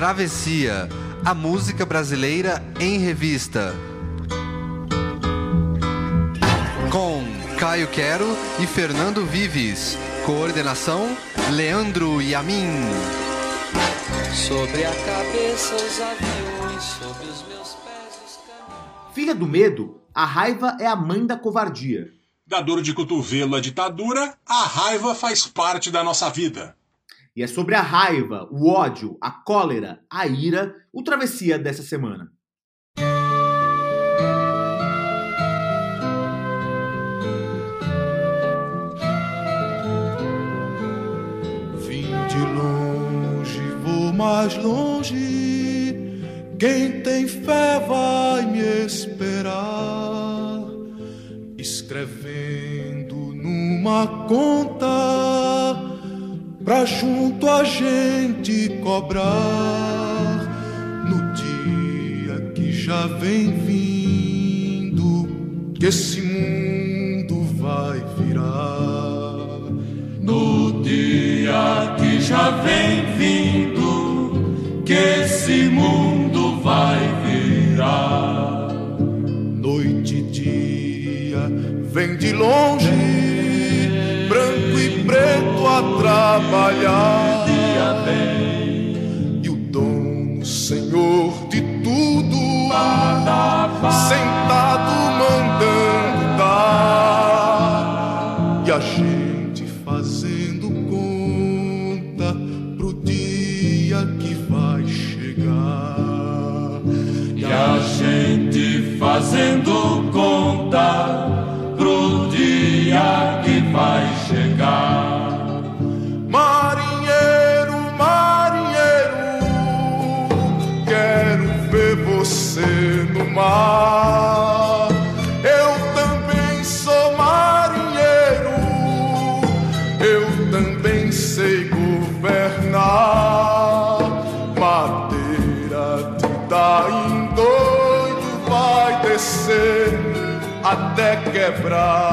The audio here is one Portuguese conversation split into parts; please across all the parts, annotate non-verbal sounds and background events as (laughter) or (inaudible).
Travessia, a música brasileira em revista. Com Caio Quero e Fernando Vives. Coordenação: Leandro Yamin. Sobre a cabeça os aviões, sobre os meus pés os caminhos. Filha do medo, a raiva é a mãe da covardia. Da dor de cotovelo à ditadura, a raiva faz parte da nossa vida. E é sobre a raiva, o ódio, a cólera, a ira, o travessia dessa semana. Vim de longe, vou mais longe. Quem tem fé vai me esperar. Escrevendo numa conta pra junto a gente cobrar no dia que já vem vindo que esse mundo vai virar. No dia que já vem vindo que esse mundo vai virar. Noite e dia vem de longe preto a trabalhar. E o dono, senhor de tudo, sentado mandando dar. Mar. Eu também sou marinheiro, eu também sei governar. Madeira dá em doido, vai descer até quebrar.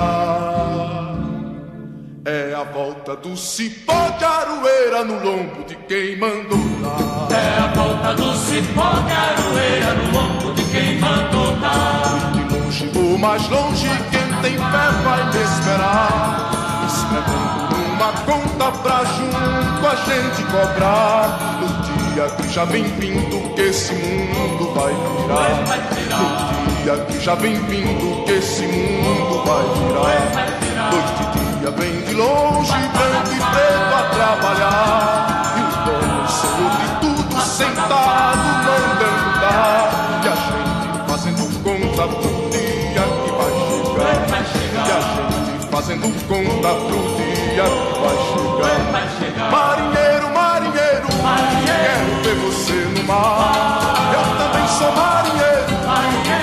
É a volta do cipó de aroeira no lombo de quem mandou dar. É a volta do cipó de aroeira no lombo de quem mandou dar. De longe vou mais longe, quem tem fé vai me esperar. Escrevendo numa conta pra junto a gente cobrar. No dia que já vem vindo que esse mundo vai virar. No dia que já vem vindo que esse mundo vai virar. Noite e dia vem de longe, branco e preto a trabalhar. Conta pro dia que vai chegar. E a gente fazendo conta pro dia que vai chegar. Marinheiro, marinheiro, quero ver você no mar. Eu também sou marinheiro,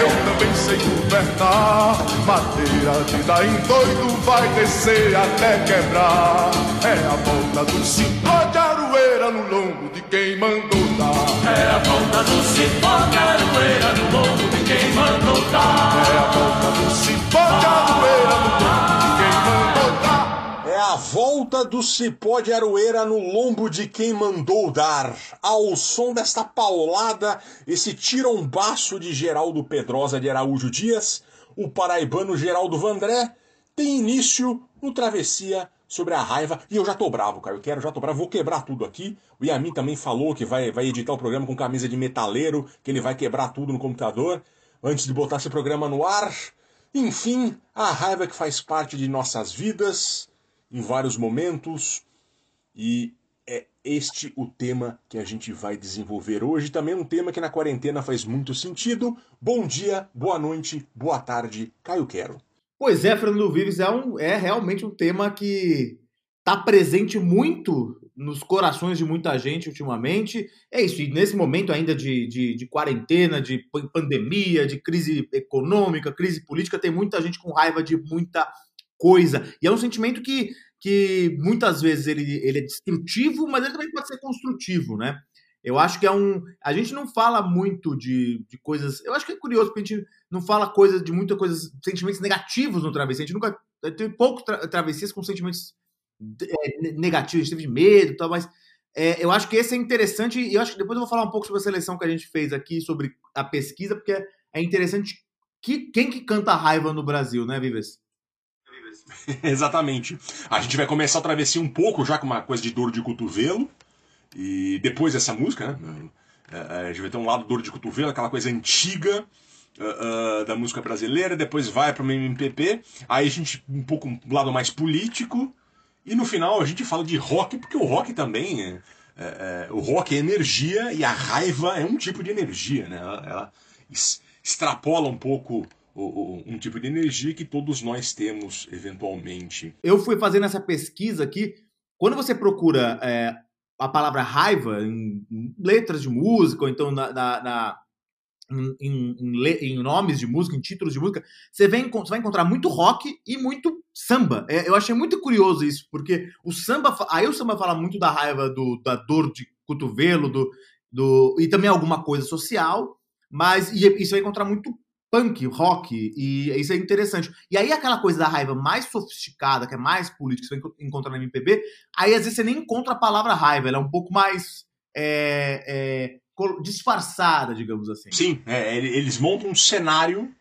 eu também sei governar. Madeira de dar em doido vai descer até quebrar. É a volta do cipó de aroeira no lombo de quem mandou dar. É a volta do cipó de aroeira no lombo de quem mandou dar. É a volta do cipó de aroeira no lombo de quem mandou dar. É a volta do cipó de aroeira no lombo de quem mandou dar. Ao som desta paulada, esse tirombaço de Geraldo Pedrosa de Araújo Dias, o paraibano Geraldo Vandré, tem início no Travessia sobre a raiva. E eu já tô bravo, cara. Eu quero, já tô bravo. Vou quebrar tudo aqui. O Yamin também falou que vai, vai editar o programa com camisa de metaleiro, que ele vai quebrar tudo no computador antes de botar esse programa no ar. Enfim, a raiva que faz parte de nossas vidas em vários momentos e é este o tema que a gente vai desenvolver hoje. Também um tema que na quarentena faz muito sentido. Bom dia, boa noite, boa tarde, Caio Quero. Pois é, Fernando Vives é, um, é realmente um tema que está presente muito nos corações de muita gente ultimamente. É isso, e nesse momento ainda de, de, de quarentena, de pan- pandemia, de crise econômica, crise política, tem muita gente com raiva de muita coisa. E é um sentimento que, que muitas vezes ele, ele é destrutivo, mas ele também pode ser construtivo, né? Eu acho que é um. A gente não fala muito de, de coisas. Eu acho que é curioso, porque a gente não fala coisa de muitas coisas, sentimentos negativos no travessia. A gente nunca. Tem poucos tra travessias com sentimentos é, negativos, a gente teve medo e tal, mas É, eu acho que esse é interessante e eu acho que depois eu vou falar um pouco sobre a seleção que a gente fez aqui, sobre a pesquisa, porque é interessante que, quem que canta raiva no Brasil, né, Vives? (laughs) Exatamente. A gente vai começar a travessia um pouco já com uma coisa de dor de cotovelo. E depois dessa música, né? é, é, A gente vai ter um lado dor de cotovelo, aquela coisa antiga uh, uh, da música brasileira. Depois vai para o MPP. Aí a gente um pouco um lado mais político. E no final a gente fala de rock, porque o rock também. É, é, é o rock é energia e a raiva é um tipo de energia, né? Ela, ela extrapola um pouco um tipo de energia que todos nós temos eventualmente. Eu fui fazendo essa pesquisa aqui. Quando você procura é, a palavra raiva em letras de música, ou então na, na, na em, em, em, nomes de música, em títulos de música, você, vem, você vai encontrar muito rock e muito samba. É, eu achei muito curioso isso, porque o samba. Aí o samba fala muito da raiva, do, da dor de cotovelo, do, do, e também alguma coisa social, mas e, e você vai encontrar muito punk, rock, e isso é interessante. E aí aquela coisa da raiva mais sofisticada, que é mais política, que você encontra na MPB, aí às vezes você nem encontra a palavra raiva, ela é um pouco mais é, é, disfarçada, digamos assim. Sim, é, eles montam um cenário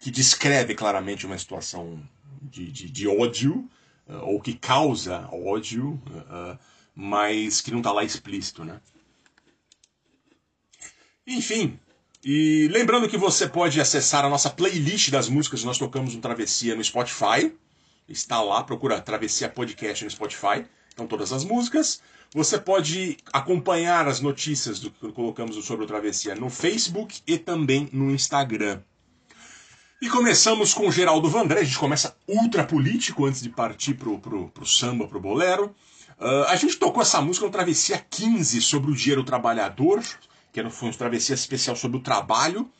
que descreve claramente uma situação de, de, de ódio, uh, ou que causa ódio, uh, mas que não está lá explícito, né? Enfim, e lembrando que você pode acessar a nossa playlist das músicas que nós tocamos no Travessia no Spotify. Está lá, procura Travessia Podcast no Spotify. Então todas as músicas. Você pode acompanhar as notícias do que colocamos sobre o Travessia no Facebook e também no Instagram. E começamos com o Geraldo Vandré. A gente começa ultra político antes de partir pro, pro, pro samba, pro bolero. Uh, a gente tocou essa música no Travessia 15 sobre o do Trabalhador, que foi um travessia especial sobre o trabalho.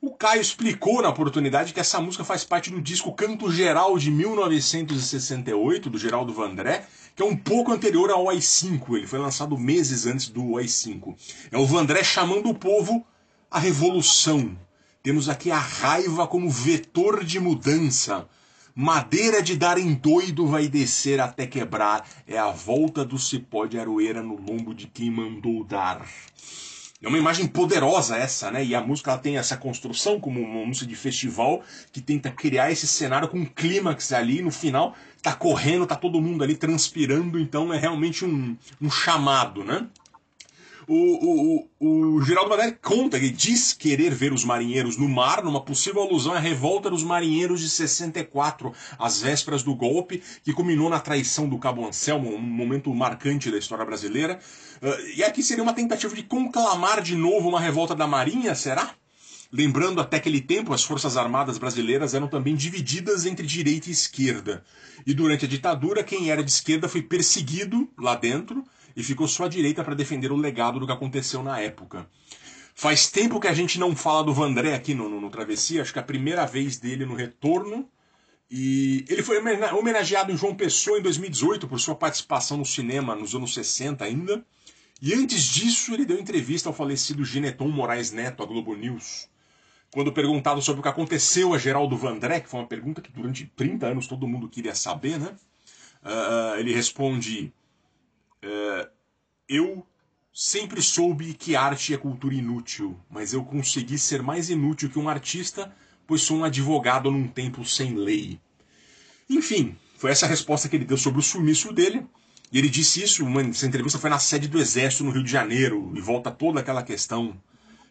O Caio explicou na oportunidade que essa música faz parte do disco Canto Geral de 1968, do Geraldo Vandré, que é um pouco anterior ao AI-5. Ele foi lançado meses antes do AI-5. É o Vandré chamando o povo à revolução. Temos aqui a raiva como vetor de mudança. Madeira de dar em doido vai descer até quebrar. É a volta do cipó de aroeira no lombo de quem mandou dar. É uma imagem poderosa essa, né? E a música ela tem essa construção como uma música de festival que tenta criar esse cenário com um clímax ali no final. Tá correndo, tá todo mundo ali transpirando, então é realmente um, um chamado, né? O, o, o Geraldo Bandeira conta, ele diz querer ver os marinheiros no mar, numa possível alusão à revolta dos marinheiros de 64, às vésperas do golpe, que culminou na traição do Cabo Anselmo, um momento marcante da história brasileira. Uh, e aqui seria uma tentativa de conclamar de novo uma revolta da Marinha, será? Lembrando até aquele tempo, as Forças Armadas brasileiras eram também divididas entre direita e esquerda. E durante a ditadura, quem era de esquerda foi perseguido lá dentro, e ficou só à direita para defender o legado do que aconteceu na época. Faz tempo que a gente não fala do Vandré aqui no, no, no Travessia, acho que é a primeira vez dele no retorno. E ele foi homenageado em João Pessoa em 2018 por sua participação no cinema nos anos 60 ainda. E antes disso, ele deu entrevista ao falecido Geneton Moraes Neto, à Globo News. Quando perguntado sobre o que aconteceu a Geraldo Vandré, que foi uma pergunta que durante 30 anos todo mundo queria saber, né? Uh, ele responde: é, eu sempre soube que arte é cultura inútil, mas eu consegui ser mais inútil que um artista, pois sou um advogado num tempo sem lei. Enfim, foi essa a resposta que ele deu sobre o sumiço dele. E ele disse isso, uma, essa entrevista foi na sede do Exército no Rio de Janeiro, e volta toda aquela questão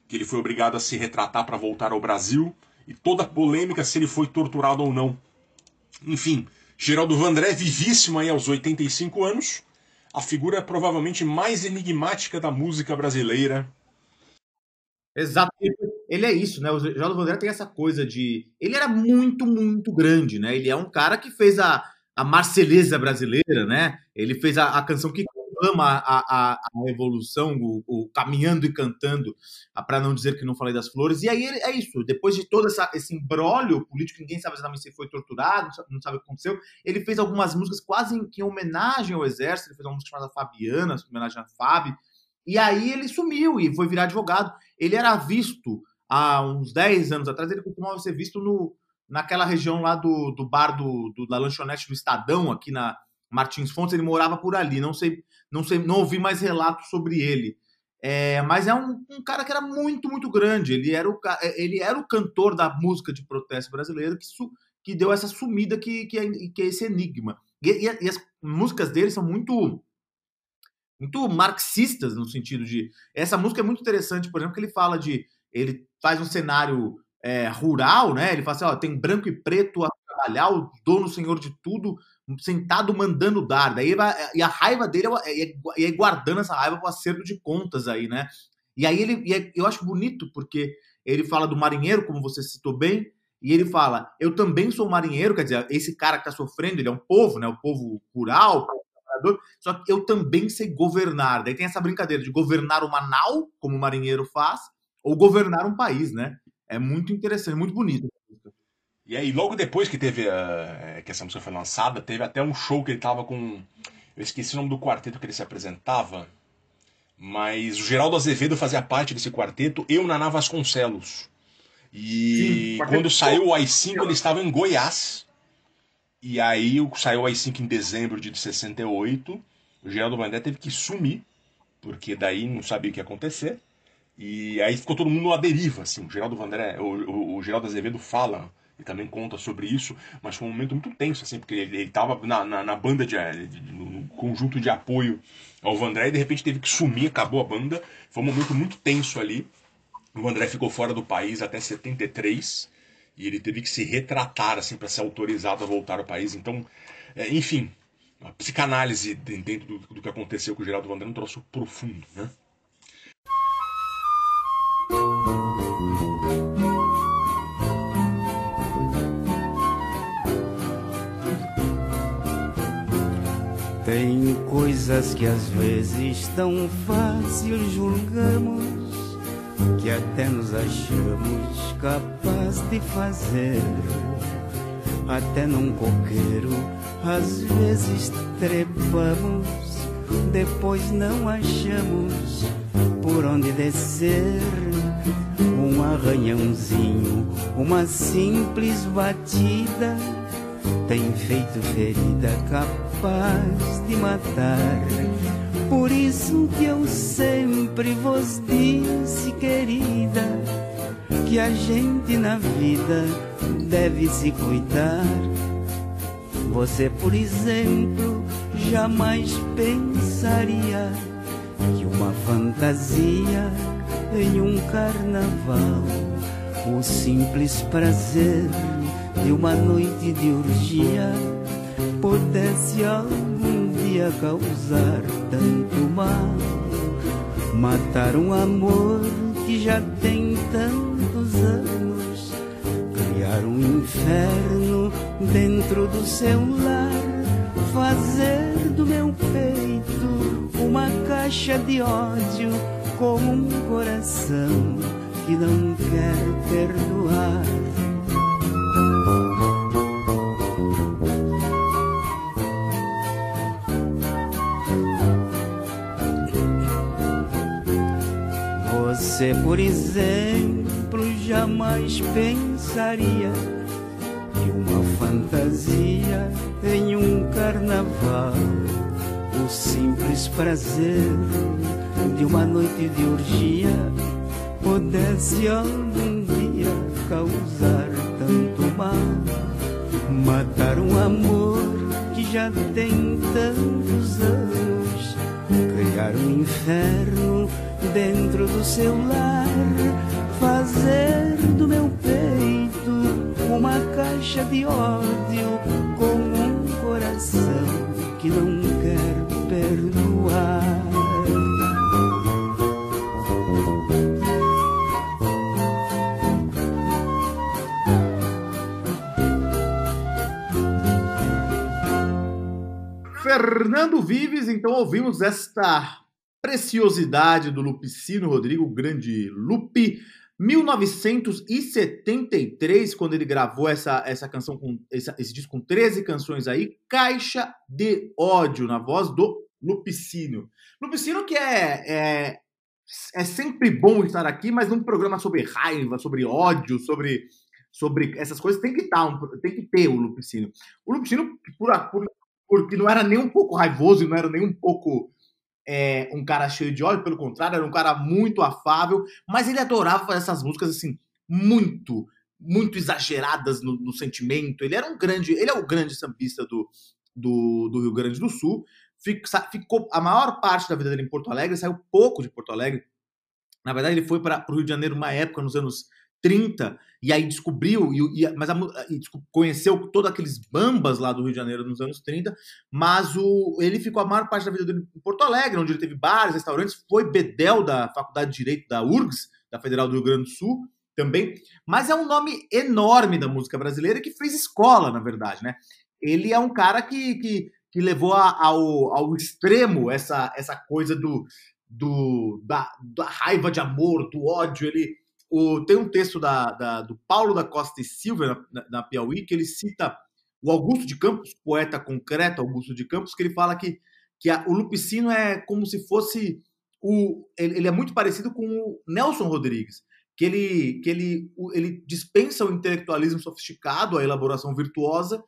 que ele foi obrigado a se retratar para voltar ao Brasil, e toda a polêmica se ele foi torturado ou não. Enfim, Geraldo Vandré, vivíssimo aí aos 85 anos, a figura provavelmente mais enigmática da música brasileira. Exato. Ele é isso, né? O Geraldo Vandré tem essa coisa de. Ele era muito, muito grande, né? Ele é um cara que fez a, a Marceleza brasileira, né? Ele fez a, a canção que ama a, a, a revolução, o, o, caminhando e cantando, para não dizer que não falei das flores. E aí é isso. Depois de todo essa, esse embrólio político, ninguém sabe exatamente se foi torturado, não sabe o que aconteceu. Ele fez algumas músicas quase em, em homenagem ao exército. Ele fez uma música chamada Fabiana, em homenagem a Fábio. E aí ele sumiu e foi virar advogado. Ele era visto há uns 10 anos atrás, ele costumava ser visto no, naquela região lá do, do bar do, do, da lanchonete do Estadão, aqui na, Martins Fontes, ele morava por ali, não sei, não sei, não ouvi mais relatos sobre ele. É, mas é um, um, cara que era muito, muito grande. Ele era o, ele era o cantor da música de protesto brasileiro que, su, que deu essa sumida que, que, é, que é esse enigma. E, e, e, as músicas dele são muito muito marxistas no sentido de essa música é muito interessante, por exemplo, que ele fala de ele faz um cenário é, rural, né? Ele fala assim, ó, tem branco e preto trabalhar, o dono, senhor de tudo, sentado mandando dar. Daí e a raiva dele é, é, é guardando essa raiva para o acerto de contas aí, né? E aí ele, e é, eu acho bonito porque ele fala do marinheiro, como você citou bem, e ele fala: Eu também sou marinheiro, quer dizer, esse cara que está sofrendo, ele é um povo, né? O povo rural, trabalhador, só que eu também sei governar. Daí tem essa brincadeira de governar uma nau, como o marinheiro faz, ou governar um país, né? É muito interessante, muito bonito. E aí, logo depois que teve a, que essa música foi lançada, teve até um show que ele tava com. Eu esqueci o nome do quarteto que ele se apresentava. Mas o Geraldo Azevedo fazia parte desse quarteto, eu Naná Vasconcelos. E Sim, quando saiu o AI-5, ele estava em Goiás. E aí saiu o AI-5 em dezembro de 68. O Geraldo Vandé teve que sumir, porque daí não sabia o que ia acontecer. E aí ficou todo mundo à deriva, assim. O Geraldo Vandré, o, o, o Geraldo Azevedo fala e também conta sobre isso, mas foi um momento muito tenso, assim, porque ele, estava na, na, na, banda, de, de, no conjunto de apoio ao Vandré e de repente teve que sumir, acabou a banda. Foi um momento muito tenso ali. O Vandré ficou fora do país até 73 e ele teve que se retratar, assim, para ser autorizado a voltar ao país. Então, é, enfim, a psicanálise dentro do, do, que aconteceu com o Geraldo Vandré é um troço profundo, né? Tem coisas que às vezes tão fácil julgamos que até nos achamos capaz de fazer. Até num coqueiro às vezes trepamos, depois não achamos por onde descer. Um arranhãozinho, uma simples batida tem feito ferida capaz de matar. Por isso que eu sempre vos disse, querida, que a gente na vida deve se cuidar. Você, por exemplo, jamais pensaria que uma fantasia em um carnaval, o simples prazer de uma noite de urgia pudesse algum dia causar tanto mal, matar um amor que já tem tantos anos, criar um inferno dentro do seu lar, fazer do meu peito uma caixa de ódio com um coração que não quer perdoar você, por exemplo, jamais pensaria que uma fantasia em um carnaval, o simples prazer de uma noite de orgia, pudesse algum dia causar tanto mal, matar um amor que já tem tantos anos, criar um inferno dentro do seu lar, fazer do meu peito uma caixa de ódio com um coração que não quer perdoar. Fernando Vives, então ouvimos esta preciosidade do Lupicino Rodrigo, grande Lupe. 1973, quando ele gravou essa, essa canção com esse, esse disco com 13 canções aí, Caixa de Ódio, na voz do Lupicínio. Lupicínio que é, é, é sempre bom estar aqui, mas num programa sobre raiva, sobre ódio, sobre, sobre essas coisas, tem que, estar, tá tem que ter o Lupicínio. O Lupicínio, por, por porque não era nem um pouco raivoso não era nem um pouco é, um cara cheio de ódio, pelo contrário, era um cara muito afável, mas ele adorava fazer essas músicas assim, muito, muito exageradas no, no sentimento. Ele era um grande, ele é o grande sambista do, do, do Rio Grande do Sul. Ficou a maior parte da vida dele em Porto Alegre, saiu pouco de Porto Alegre. Na verdade, ele foi para o Rio de Janeiro uma época, nos anos 30, e aí descobriu, e, e mas a, e conheceu todos aqueles bambas lá do Rio de Janeiro nos anos 30, mas o, ele ficou a maior parte da vida dele em Porto Alegre, onde ele teve bares, restaurantes, foi bedel da Faculdade de Direito da URGS, da Federal do Rio Grande do Sul, também, mas é um nome enorme da música brasileira que fez escola, na verdade, né? Ele é um cara que, que, que levou ao, ao extremo essa, essa coisa do, do da, da raiva de amor, do ódio, ele o, tem um texto da, da, do Paulo da Costa e Silva, na, na, Piauí, que ele cita o Augusto de Campos, poeta concreto Augusto de Campos, que ele fala que, que a, o Lupicino é como se fosse. O, ele, ele, é muito parecido com o Nelson Rodrigues, que ele, que ele, ele dispensa o intelectualismo sofisticado, a elaboração virtuosa,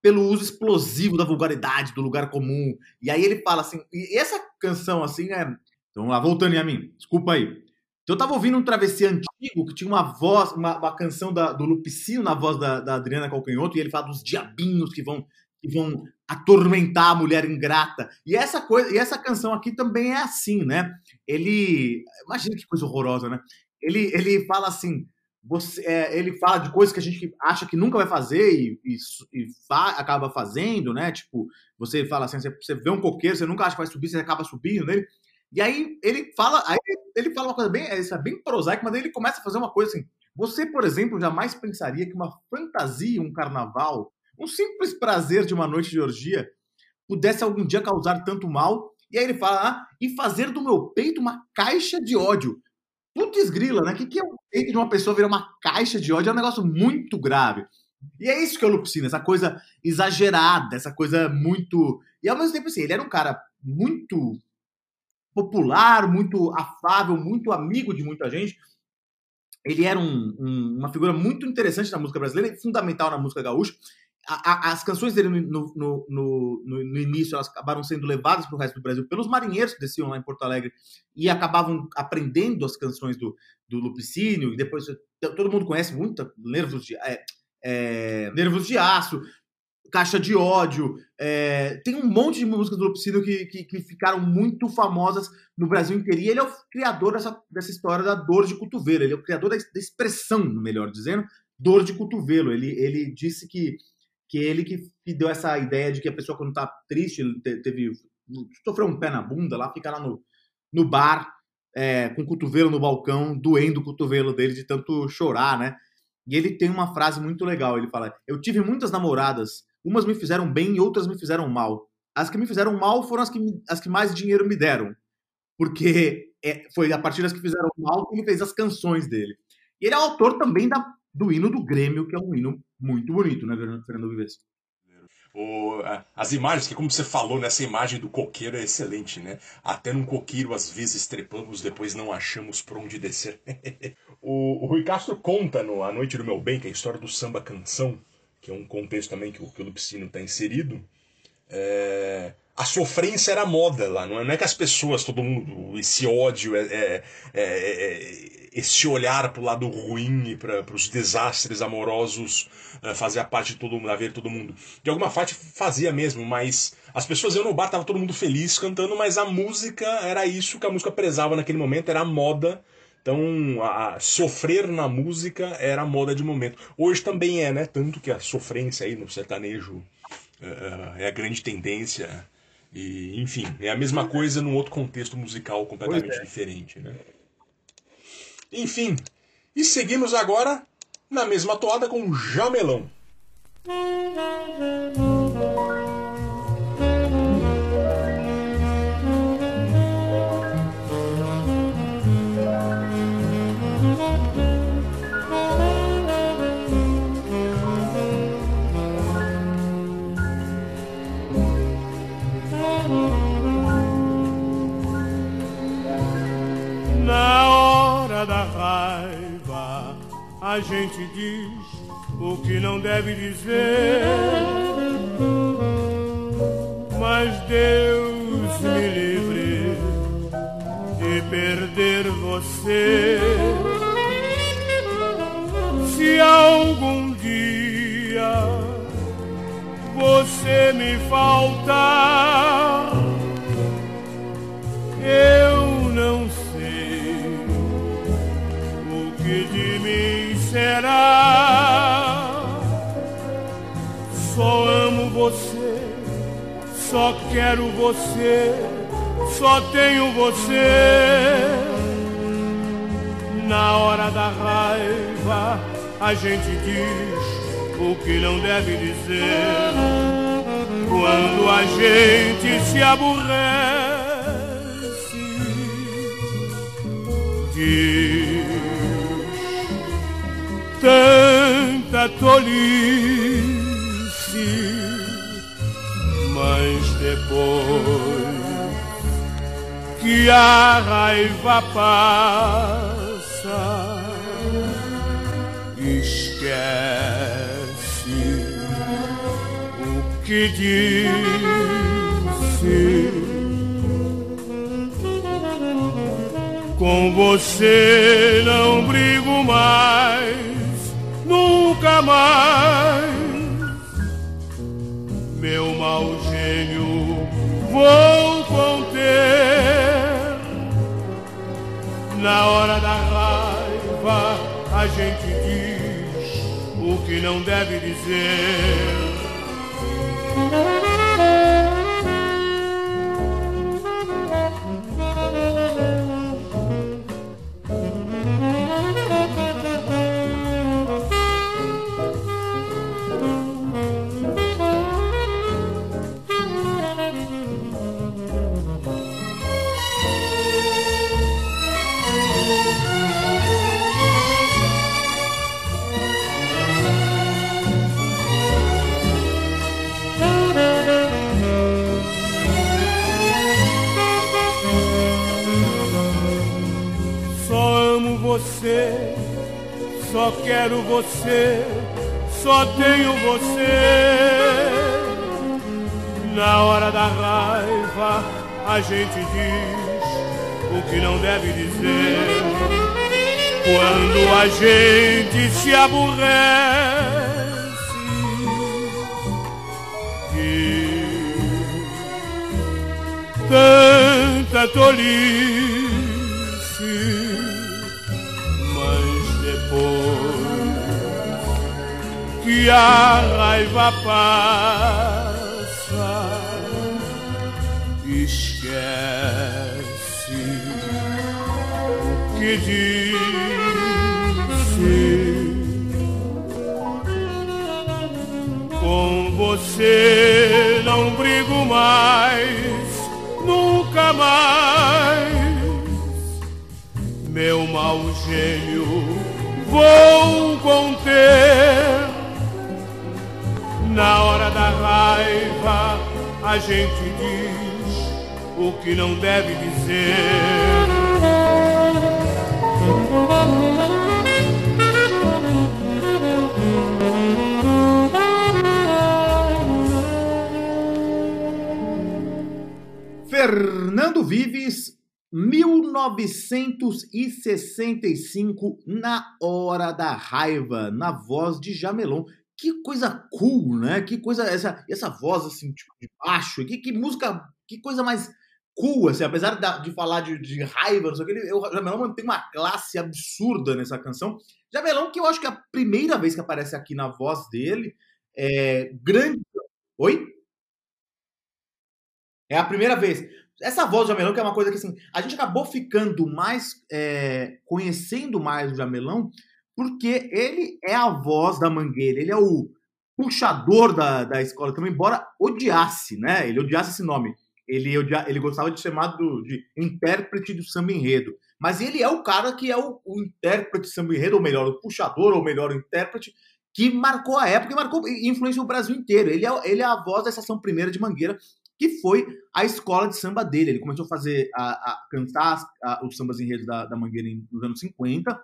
pelo uso explosivo da vulgaridade, do lugar comum. E aí ele fala assim, e essa canção assim é. Então, lá, voltando a mim, desculpa aí. Então eu tava ouvindo um travessia antigo que tinha uma voz, uma, uma canção da, do Lupicino na voz da, da, Adriana Calcanhoto, e ele fala dos diabinhos que vão, que vão atormentar a mulher ingrata. E essa coisa, e essa canção aqui também é assim, né? Ele. Imagina que coisa horrorosa, né? Ele, ele fala assim. Você, é, ele fala de coisas que a gente acha que nunca vai fazer e, e, e fa acaba fazendo, né? Tipo, você fala assim, você, você vê um coqueiro, você nunca acha que vai subir, você acaba subindo nele. E aí ele fala, aí ele fala uma coisa bem, isso é bem prosaica, mas aí ele começa a fazer uma coisa assim. Você, por exemplo, jamais pensaria que uma fantasia, um carnaval, um simples prazer de uma noite de orgia pudesse algum dia causar tanto mal. E aí ele fala, ah, e fazer do meu peito uma caixa de ódio. Putz grila, né? O que, que é o peito de uma pessoa virar uma caixa de ódio? É um negócio muito grave. E é isso que é o Lupicina, essa coisa exagerada, essa coisa muito. E ao mesmo tempo, assim, ele era um cara muito popular, muito afável, muito amigo de muita gente. Ele era um, um, uma figura muito interessante na música brasileira e fundamental na música gaúcha. As canções dele no, no, no, no, início elas acabaram sendo levadas para o resto do Brasil pelos marinheiros que desciam lá em Porto Alegre e acabavam aprendendo as canções do, do Lupicínio. E depois todo mundo conhece muito Nervos de, é, é, Nervos de Aço, Caixa de Ódio. É, tem um monte de músicas do Lupicínio que, que, que, ficaram muito famosas no Brasil inteiro. E ele é o criador dessa, dessa história da dor de cotovelo. Ele é o criador da, da expressão, melhor dizendo, dor de cotovelo. Ele, ele disse que, que ele que, deu essa ideia de que a pessoa, quando tá triste, teve. sofreu um pé na bunda lá, fica lá no, no bar, é, com o cotovelo no balcão, doendo o cotovelo dele de tanto chorar, né? E ele tem uma frase muito legal. Ele fala: Eu tive muitas namoradas Umas me fizeram bem e outras me fizeram mal. As que me fizeram mal foram as que, as que mais dinheiro me deram. Porque é, foi a partir das que fizeram mal que ele fez as canções dele. E ele é autor também da, do hino do Grêmio, que é um hino muito bonito, né, Fernando Vives? O, as imagens, que como você falou, nessa imagem do coqueiro é excelente, né? Até num coqueiro às vezes trepamos, depois não achamos por onde descer. (laughs) o, o Rui Castro conta no A Noite do Meu Bem, que é a história do samba canção, que é um contexto também que o, que o Lupicino está inserido, é, a sofrência era moda lá, não é, não é que as pessoas, todo mundo, esse ódio, é, é, é, é esse olhar para o lado ruim e para os desastres amorosos é, fazia parte de todo mundo, de todo mundo. De alguma parte fazia mesmo, mas as pessoas iam no bar, tava todo mundo feliz cantando, mas a música era isso que a música prezava naquele momento, era a moda então, a, a, sofrer na música era moda de momento. Hoje também é, né? Tanto que a sofrência aí no sertanejo uh, é a grande tendência. E, enfim, é a mesma coisa num outro contexto musical completamente é. diferente, né? Enfim, e seguimos agora na mesma toada com Jamelão. A gente diz o que não deve dizer. Mas Deus me livre de perder você. Se algum dia você me faltar, eu será. Só amo você, só quero você, só tenho você. Na hora da raiva, a gente diz o que não deve dizer. Quando a gente se aborrece, diz tanta tolice, mas depois que a raiva passa, esquece o que disse. Com você não brigo mais, nunca mais. Meu mau gênio vou conter. Na hora da raiva, a gente diz o que não deve dizer. Você, só quero você, só tenho você. Na hora da raiva, a gente diz o que não deve dizer. Quando a gente se aborrece, diz tanta tolice que a raiva passa, esquece o que disse. Com você não brigo mais, nunca mais meu mau gênio vou conter. Na hora da raiva, a gente diz o que não deve dizer. Fernando Vives, 1965, Na Hora da Raiva, na voz de Jamelon. Que coisa cool, né? Que coisa, essa, essa voz assim, tipo, de baixo, que, que música, que coisa mais cool, assim, apesar da- de falar de, de raiva, não sei o que, ele, o Jamelão mantém uma classe absurda nessa canção. Jamelão, que eu acho que é a primeira vez que aparece aqui na voz dele, é grande. Oi? É a primeira vez. Essa voz do Jamelão, que é uma coisa que assim, a gente acabou ficando mais, é, conhecendo mais o Jamelão, porque ele é a voz da Mangueira, ele é o puxador da, da escola também, embora odiasse, né? Ele odiasse esse nome. Ele, odia, ele gostava de ser chamado de intérprete do samba enredo. Mas ele é o cara que é o, o intérprete do samba enredo, ou melhor, o puxador, ou melhor, o intérprete, que marcou a época e marcou e influenciou o Brasil inteiro. Ele é, ele é a voz da Estação Primeira de Mangueira, que foi a escola de samba dele. Ele começou a fazer, a, a cantar a- os sambas enredos da, da Mangueira nos anos 50.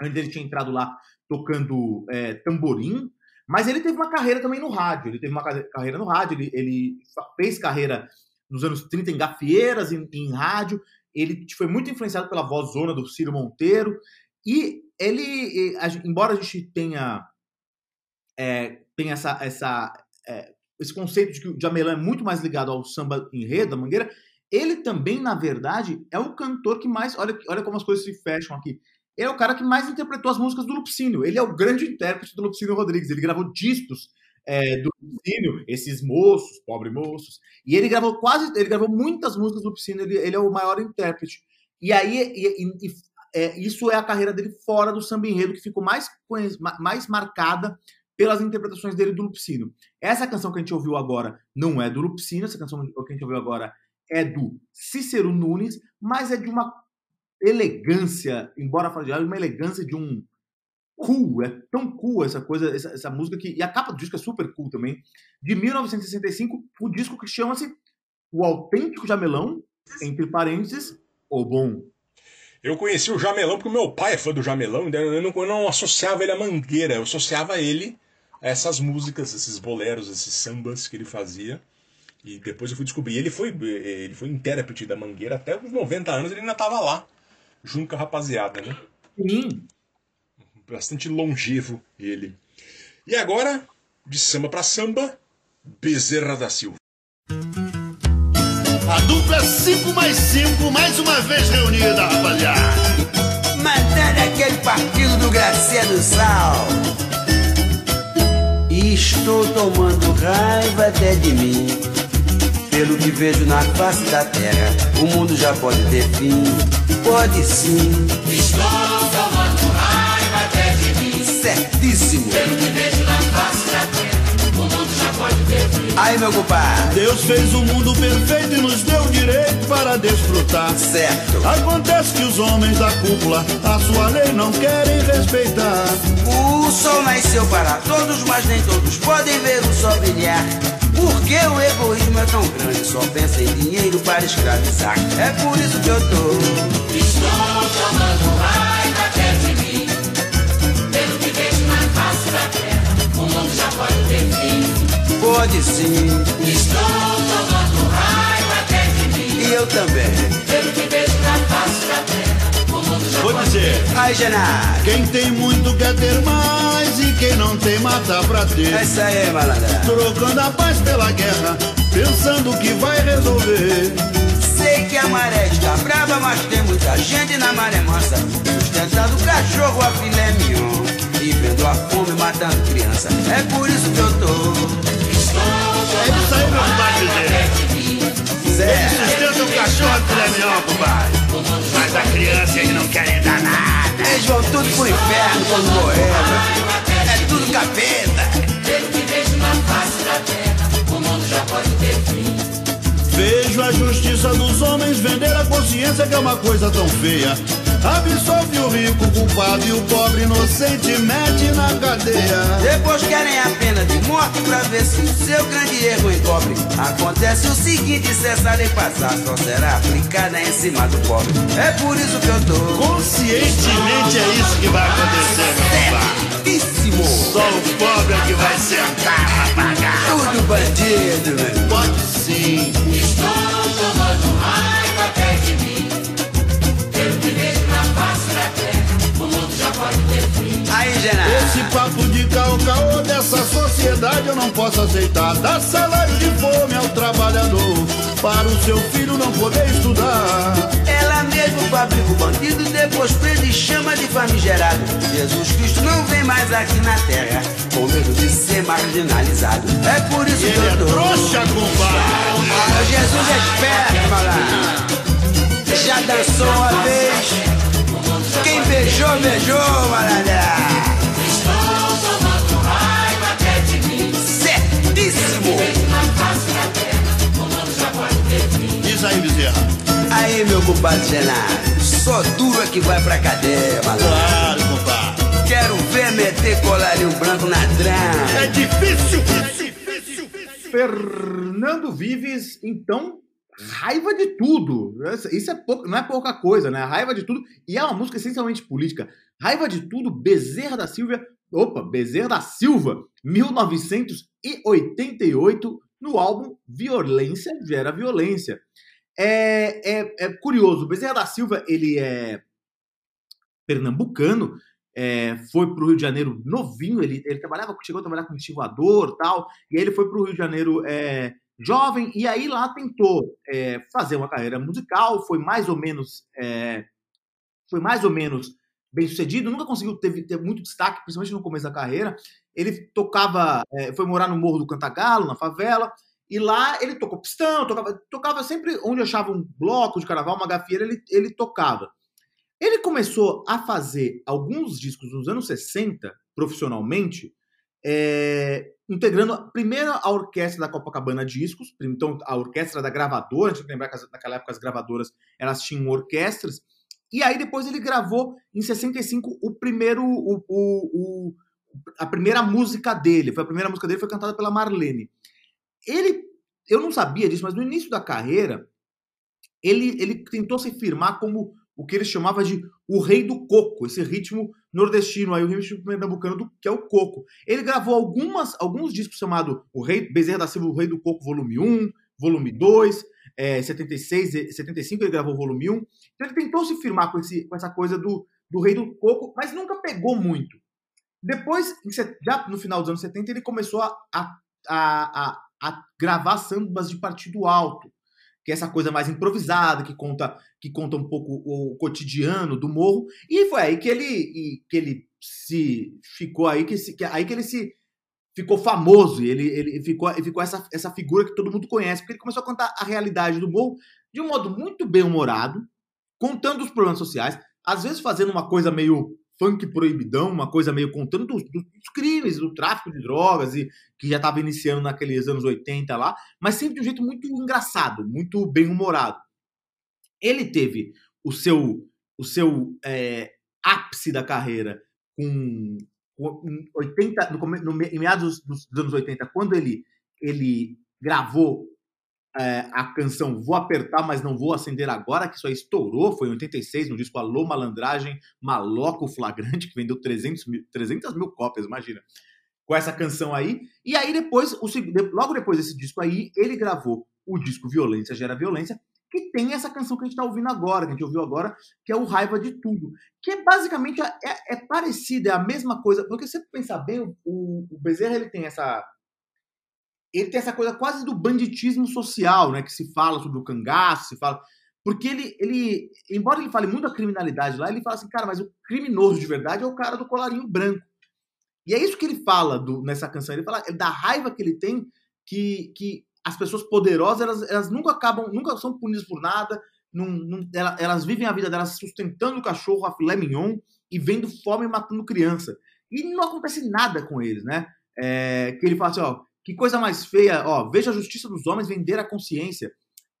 Antes ele tinha entrado lá tocando é, tamborim, Mas ele teve uma carreira também no rádio. Ele teve uma ca- carreira no rádio, ele, ele fez carreira nos anos 30 em gafieiras, em, em rádio. Ele foi muito influenciado pela voz zona do Ciro Monteiro. E ele, embora a gente tenha, é, tenha essa, essa, é, esse conceito de que o Jamelão é muito mais ligado ao samba enredo, da Mangueira, ele também, na verdade, é o cantor que mais. Olha, olha como as coisas se fecham aqui. É o cara que mais interpretou as músicas do Lupicínio. Ele é o grande intérprete do Lupicínio Rodrigues. Ele gravou discos é, do Lupicínio, esses moços, pobres moços. E ele gravou quase. Ele gravou muitas músicas do Lupicínio. Ele, ele é o maior intérprete. E aí, e- e- é, isso é a carreira dele fora do samba enredo, que ficou mais, mais marcada pelas interpretações dele do Lupicínio. Essa canção que a gente ouviu agora não é do Lupicínio, essa canção que a gente ouviu agora é do Cícero Nunes, mas é de uma elegância, embora de uma elegância de um cool, é tão cool essa coisa, essa, essa música que. E a capa do disco é super cool também. De 1965, o disco que chama-se O Autêntico Jamelão, entre parênteses, o bom. Eu conheci o Jamelão porque meu pai é fã do Jamelão, então eu não, eu não associava ele à Mangueira, eu associava ele a essas músicas, esses boleros, esses sambas que ele fazia. E depois eu fui descobrir. Ele foi, ele foi intérprete da Mangueira até os 90 anos, ele ainda estava lá, junto com a rapaziada, né? Sim. Bastante longevo ele. E agora, de samba pra samba, Bezerra da Silva. A dupla 5 mais 5, mais uma vez reunida, rapaziada. Matando aquele partido do Graciano Sal. Estou tomando raiva até de mim. Pelo que vejo na face da terra, o mundo já pode ter fim. Pode sim. Estou tomando raiva até de mim. Certíssimo. Pelo que vejo na face da terra, o mundo já pode ter fim. Aí, meu compadre. Deus fez o mundo perfeito e nos deu direito para desfrutar. Certo. Acontece que os homens da cúpula a sua lei não querem respeitar. O sol nasceu para todos, mas nem todos podem ver o sol brilhar. Porque o egoísmo é tão grande, só pensa em dinheiro para escravizar. É por isso que eu tô. Estou tomando raiva até de mim. Pelo que vejo na face da terra, o mundo já pode ter fim. Pode sim. Estou tomando raiva até de mim. E eu também. Pelo que vejo na face da terra, Vou dizer, Aí, Genaro. quem tem muito quer ter mais e quem não tem mata pra ter. É isso aí, malandra. Trocando a paz pela guerra, pensando que vai resolver. Sei que a maré está brava, mas tem muita gente na maré mansa. Sustentando cachorro a filé mignon. E vendo a fome matando criança. É por isso que eu tô. É isso aí, meu dizer. Certo. Cachorro filé mignon, compadre. Mas a criança eles não querem dar nada. Eles vão tudo pro inferno quando morrer, filho. É tudo capeta. Pelo que vejo na face da terra, o mundo já pode ter fim. Vejo a justiça dos homens vender a consciência que é uma coisa tão feia. Absolve o rico culpado e o pobre inocente mete na cadeia. Depois querem a pena de morte pra ver se o seu grande erro encobre. Acontece o seguinte, se essa lei passar, só será aplicada em cima do pobre. É por isso que eu tô. Conscientemente é isso que vai acontecer, meu. Só o pobre é que vai sentar pra pagar. Tudo bandido, meu. Pode sim. Estou tomando raiva até de mim. Esse papo de caô-caô dessa sociedade eu não posso aceitar. Dá salário de fome ao trabalhador, para o seu filho não poder estudar. Ela mesmo fabrica o bandido, depois prende e chama de famigerado. Jesus Cristo não vem mais aqui na terra, com medo de ser marginalizado. É por isso que é eu tô. trouxa, compadre. Ah, Jesus é esperto, malandro. Já dançou uma vez. Quem beijou, beijou, malandro. Diz aí, Bezerra. Aí, meu compadre Genaro, só duro é que vai pra cadeia, malandro. Claro, compadre. Quero ver meter colarinho branco na trama. É difícil. Fernando Vives, então, raiva de tudo. Isso é pouco, não é pouca coisa, né? Raiva de tudo. E é uma música essencialmente política. Raiva de tudo, Bezerra da Silva, Opa, Bezerra da Silva, 1988, no álbum Violência Gera Violência. É, é, é curioso, Bezerra da Silva, ele é pernambucano, é, foi para o Rio de Janeiro novinho, ele, ele trabalhava, chegou a trabalhar com estivador tal, e aí ele foi para o Rio de Janeiro é, jovem, e aí lá tentou é, fazer uma carreira musical, foi mais ou menos é, foi mais ou menos bem sucedido, nunca conseguiu ter, ter, muito destaque, principalmente no começo da carreira. Ele tocava, é, foi morar no Morro do Cantagalo, na favela, e lá ele tocou pistão, tocava, tocava sempre onde achava um bloco de carnaval, uma gafieira, ele, ele tocava. Ele começou a fazer alguns discos nos anos 60, profissionalmente, é, integrando primeiro a orquestra da Copacabana Discos, então a orquestra da gravadora, a gente tem que lembrar que naquela época as gravadoras elas tinham orquestras, e aí depois ele gravou em 65 o primeiro, o, o, o, a primeira música dele, foi a primeira música dele foi cantada pela Marlene. Ele, eu não sabia disso, mas no início da carreira ele, ele tentou se firmar como o que ele chamava de o rei do coco, esse ritmo nordestino, aí o ritmo pernambucano do, que é o coco. Ele gravou algumas, alguns discos chamados O Rei Bezerra da Silva, o Rei do Coco, volume 1, volume 2, é, 76, 75 ele gravou o volume 1. Então ele tentou se firmar com, esse, com essa coisa do, do Rei do Coco, mas nunca pegou muito. Depois, já no final dos anos 70, ele começou a, a, a, a gravar sambas de partido alto que é essa coisa mais improvisada, que conta, que conta um pouco o cotidiano do morro. E foi aí que ele, que ele se ficou aí que, se, que aí que ele se ficou famoso, ele, ele ficou, ficou essa, essa figura que todo mundo conhece, porque ele começou a contar a realidade do morro de um modo muito bem humorado, contando os problemas sociais, às vezes fazendo uma coisa meio funk proibidão, uma coisa meio contando dos, dos, crimes, do tráfico de drogas, e que já estava iniciando naqueles anos 80 lá, mas sempre de um jeito muito engraçado, muito bem humorado. Ele teve o seu, o seu é, ápice da carreira com, com 80, no, no, em meados dos, dos anos 80, quando ele, ele gravou é, a canção Vou Apertar, mas não vou acender agora, que aí estourou, foi em 86, no disco Alô Malandragem, Maloco Flagrante, que vendeu 300 mil, 300 mil cópias, imagina, com essa canção aí. E aí depois, o, logo depois desse disco aí, ele gravou o disco Violência Gera Violência, que tem essa canção que a gente está ouvindo agora, que a gente ouviu agora, que é o Raiva de Tudo, que é basicamente, é, é parecida, é a mesma coisa, porque se você pensar bem, o, o Bezerra ele tem essa ele tem essa coisa quase do banditismo social, né? Que se fala sobre o cangaço, se fala. Porque ele, ele, embora ele fale muito da criminalidade lá, ele fala assim, cara, mas o criminoso de verdade é o cara do colarinho branco. E é isso que ele fala do, nessa canção. Ele fala da raiva que ele tem que, que as pessoas poderosas, elas, elas nunca acabam, nunca são punidas por nada, não, não, elas vivem a vida delas sustentando o cachorro a filé mignon e vendo fome matando criança. E não acontece nada com eles, né? É, que ele fala assim, ó, que coisa mais feia, ó, veja a justiça dos homens vender a consciência,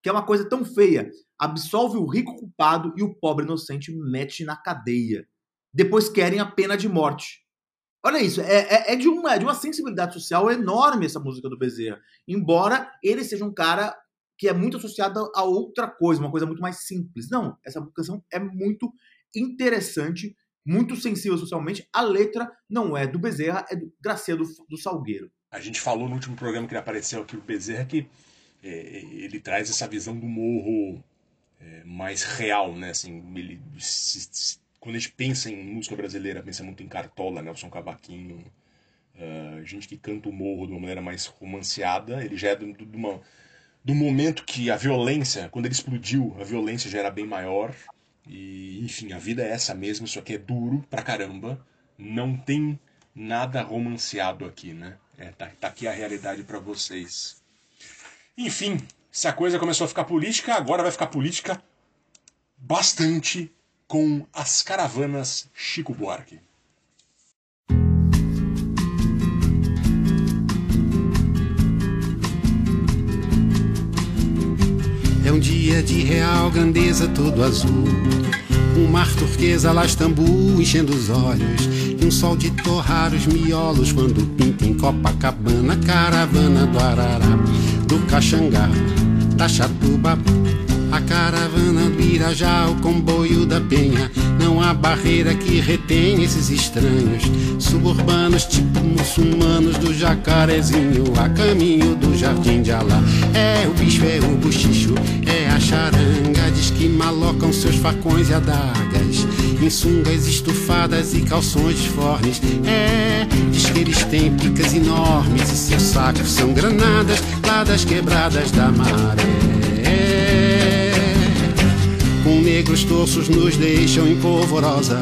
que é uma coisa tão feia. Absolve o rico culpado e o pobre inocente mete na cadeia. Depois querem a pena de morte. Olha isso, é, é, é, de uma, é de uma sensibilidade social enorme essa música do Bezerra. Embora ele seja um cara que é muito associado a outra coisa, uma coisa muito mais simples. Não, essa canção é muito interessante, muito sensível socialmente. A letra não é do Bezerra, é do Gracia do, do Salgueiro. A gente falou no último programa que ele apareceu aqui, o Bezerra, que é, ele traz essa visão do morro é, mais real, né? Assim, ele, se, se, quando a gente pensa em música brasileira, pensa muito em Cartola, Nelson Cavaquinho, uh, gente que canta o morro de uma maneira mais romanceada. Ele já é do, do, uma, do momento que a violência, quando ele explodiu, a violência já era bem maior. E, enfim, a vida é essa mesmo, isso aqui é duro pra caramba. Não tem nada romanceado aqui, né? É, tá, tá aqui a realidade para vocês. Enfim, se a coisa começou a ficar política, agora vai ficar política bastante com as caravanas Chico Buarque. É um dia de real grandeza todo azul. Um mar turquesa lá Istambul enchendo os olhos um sol de torrar os miolos quando pinta em Copacabana, caravana do Arará, do Caxangá, da Chatuba, a caravana do Irajá, o comboio da penha. Não há barreira que retém esses estranhos. Suburbanos, tipo muçulmanos do jacarezinho, a caminho do jardim de Alá. É o bicho, é o buchicho, é a charanga. Diz que malocam seus facões e adagas. Em sungas estufadas e calções fornes. É, diz que eles têm picas enormes e seus sacos são granadas lá das quebradas da maré. Com negros torços nos deixam em polvorosa.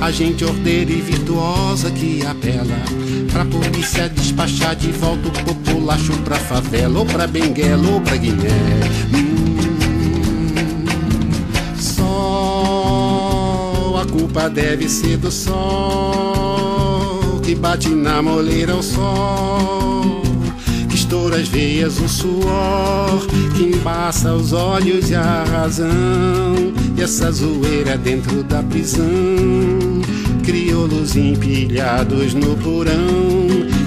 A gente ordeira e virtuosa que apela pra polícia despachar de volta o populacho pra favela, ou pra Benguela, ou pra Guiné. Hum, culpa deve ser do sol que bate na moleira o sol que estoura as veias o suor que embaça os olhos e a razão e essa zoeira dentro da prisão. Crioulos empilhados no porão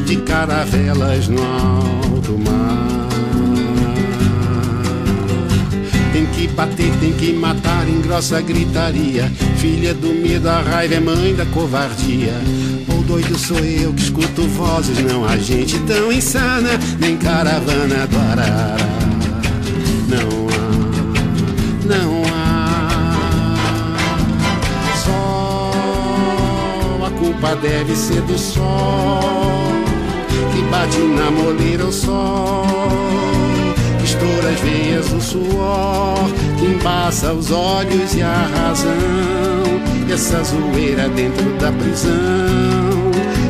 de caravelas no alto mar que bater, tem que matar em grossa gritaria. Filha do medo, a raiva é mãe da covardia. Ou doido sou eu que escuto vozes, não há gente tão insana, nem caravana do Arara. Não há, não há. Só a culpa deve ser do sol que bate na moleira o sol as veias o suor, que embaça os olhos e a razão. Essa zoeira dentro da prisão,